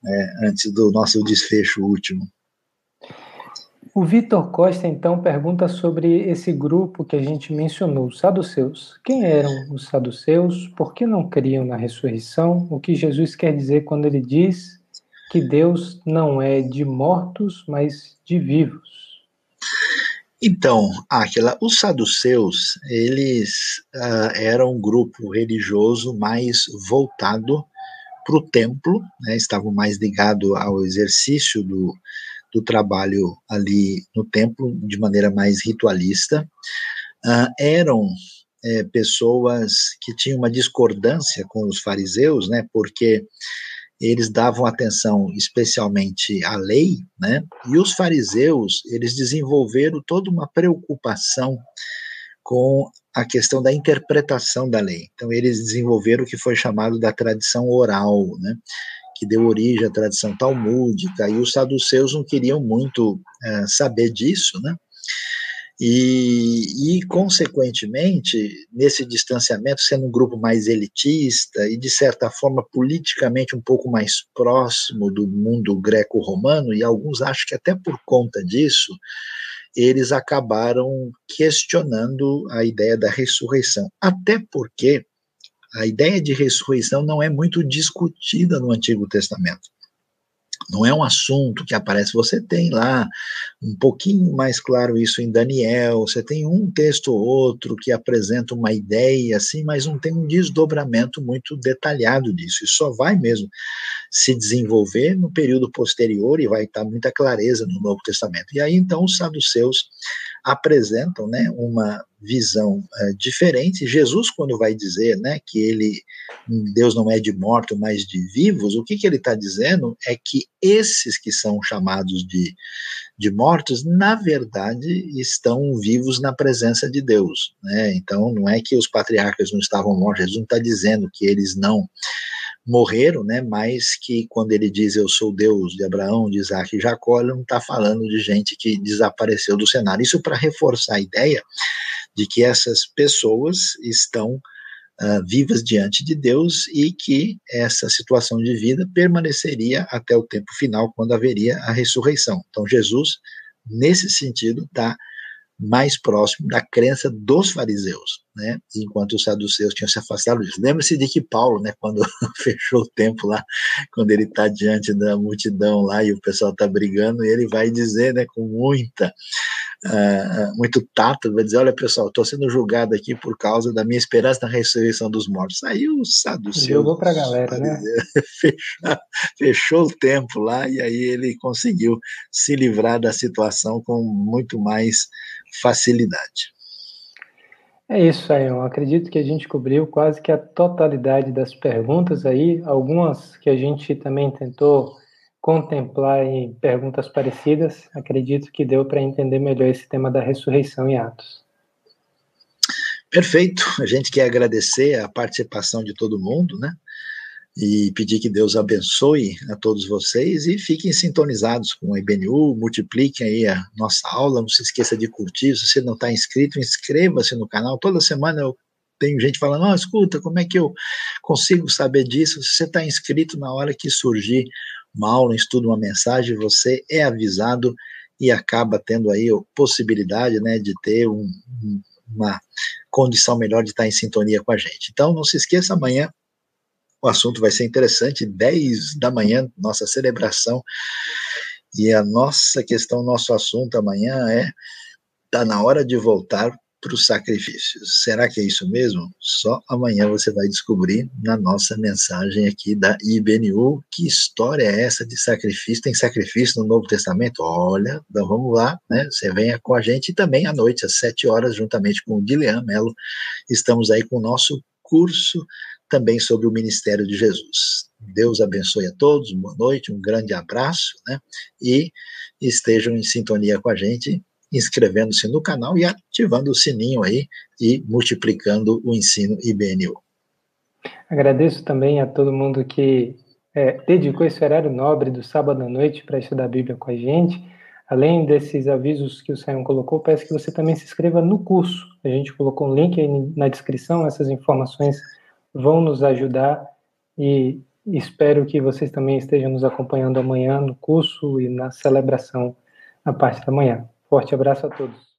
Speaker 1: né, antes do nosso desfecho último.
Speaker 2: O Vitor Costa, então, pergunta sobre esse grupo que a gente mencionou, os saduceus. Quem eram os saduceus? Por que não criam na ressurreição? O que Jesus quer dizer quando ele diz que Deus não é de mortos, mas de vivos?
Speaker 1: Então, Aquila, os saduceus, eles uh, eram um grupo religioso mais voltado para o templo, né, estavam mais ligados ao exercício do, do trabalho ali no templo de maneira mais ritualista. Uh, eram é, pessoas que tinham uma discordância com os fariseus, né, porque eles davam atenção especialmente à lei, né, e os fariseus, eles desenvolveram toda uma preocupação com a questão da interpretação da lei. Então, eles desenvolveram o que foi chamado da tradição oral, né, que deu origem à tradição talmúdica, e os saduceus não queriam muito é, saber disso, né? E, e, consequentemente, nesse distanciamento, sendo um grupo mais elitista e, de certa forma, politicamente um pouco mais próximo do mundo greco-romano, e alguns acham que até por conta disso, eles acabaram questionando a ideia da ressurreição. Até porque a ideia de ressurreição não é muito discutida no Antigo Testamento. Não é um assunto que aparece, você tem lá um pouquinho mais claro isso em Daniel, você tem um texto ou outro que apresenta uma ideia assim, mas não tem um desdobramento muito detalhado disso. Isso só vai mesmo se desenvolver no período posterior e vai estar muita clareza no Novo Testamento. E aí então os saduceus apresentam né, uma visão uh, diferente. Jesus, quando vai dizer né, que ele, Deus não é de mortos, mas de vivos, o que, que ele está dizendo é que esses que são chamados de de mortos, na verdade, estão vivos na presença de Deus. Né? Então, não é que os patriarcas não estavam mortos, Jesus não está dizendo que eles não morreram, né? Mas que quando ele diz eu sou Deus de Abraão, de Isaac e Jacó, ele não está falando de gente que desapareceu do cenário. Isso para reforçar a ideia de que essas pessoas estão uh, vivas diante de Deus e que essa situação de vida permaneceria até o tempo final, quando haveria a ressurreição. Então, Jesus, nesse sentido, está mais próximo da crença dos fariseus, né? Enquanto os saduceus tinham se afastado disso. Lembre-se de que Paulo, né, quando fechou o tempo lá, quando ele está diante da multidão lá e o pessoal está brigando, ele vai dizer, né, com muita uh, muito tato, vai dizer, olha pessoal, estou sendo julgado aqui por causa da minha esperança na ressurreição dos mortos. Aí o saduceu
Speaker 2: jogou para a galera, né?
Speaker 1: Fechou, fechou o tempo lá e aí ele conseguiu se livrar da situação com muito mais facilidade.
Speaker 2: É isso eu acredito que a gente cobriu quase que a totalidade das perguntas aí, algumas que a gente também tentou contemplar em perguntas parecidas, acredito que deu para entender melhor esse tema da ressurreição em Atos.
Speaker 1: Perfeito, a gente quer agradecer a participação de todo mundo, né? E pedir que Deus abençoe a todos vocês e fiquem sintonizados com a IBNU, multipliquem aí a nossa aula, não se esqueça de curtir, se você não está inscrito, inscreva-se no canal, toda semana eu tenho gente falando, oh, escuta, como é que eu consigo saber disso? Se você está inscrito na hora que surgir uma aula, um estudo, uma mensagem, você é avisado e acaba tendo aí a possibilidade, né, de ter um, uma condição melhor de estar em sintonia com a gente. Então, não se esqueça, amanhã o assunto vai ser interessante, 10 da manhã, nossa celebração. E a nossa questão, nosso assunto amanhã é: está na hora de voltar para os sacrifícios. Será que é isso mesmo? Só amanhã você vai descobrir na nossa mensagem aqui da IBNU que história é essa de sacrifício. Tem sacrifício no Novo Testamento? Olha, então vamos lá, né? Você venha com a gente e também à noite, às sete horas, juntamente com o Guilherme Melo, estamos aí com o nosso curso também sobre o ministério de Jesus. Deus abençoe a todos, boa noite, um grande abraço, né? E estejam em sintonia com a gente, inscrevendo-se no canal e ativando o sininho aí e multiplicando o ensino IBNU.
Speaker 2: Agradeço também a todo mundo que é, dedicou esse horário nobre do sábado à noite para estudar a Bíblia com a gente. Além desses avisos que o Sayão colocou, peço que você também se inscreva no curso. A gente colocou um link aí na descrição, essas informações vão nos ajudar e espero que vocês também estejam nos acompanhando amanhã no curso e na celebração na parte da manhã. Forte abraço a todos.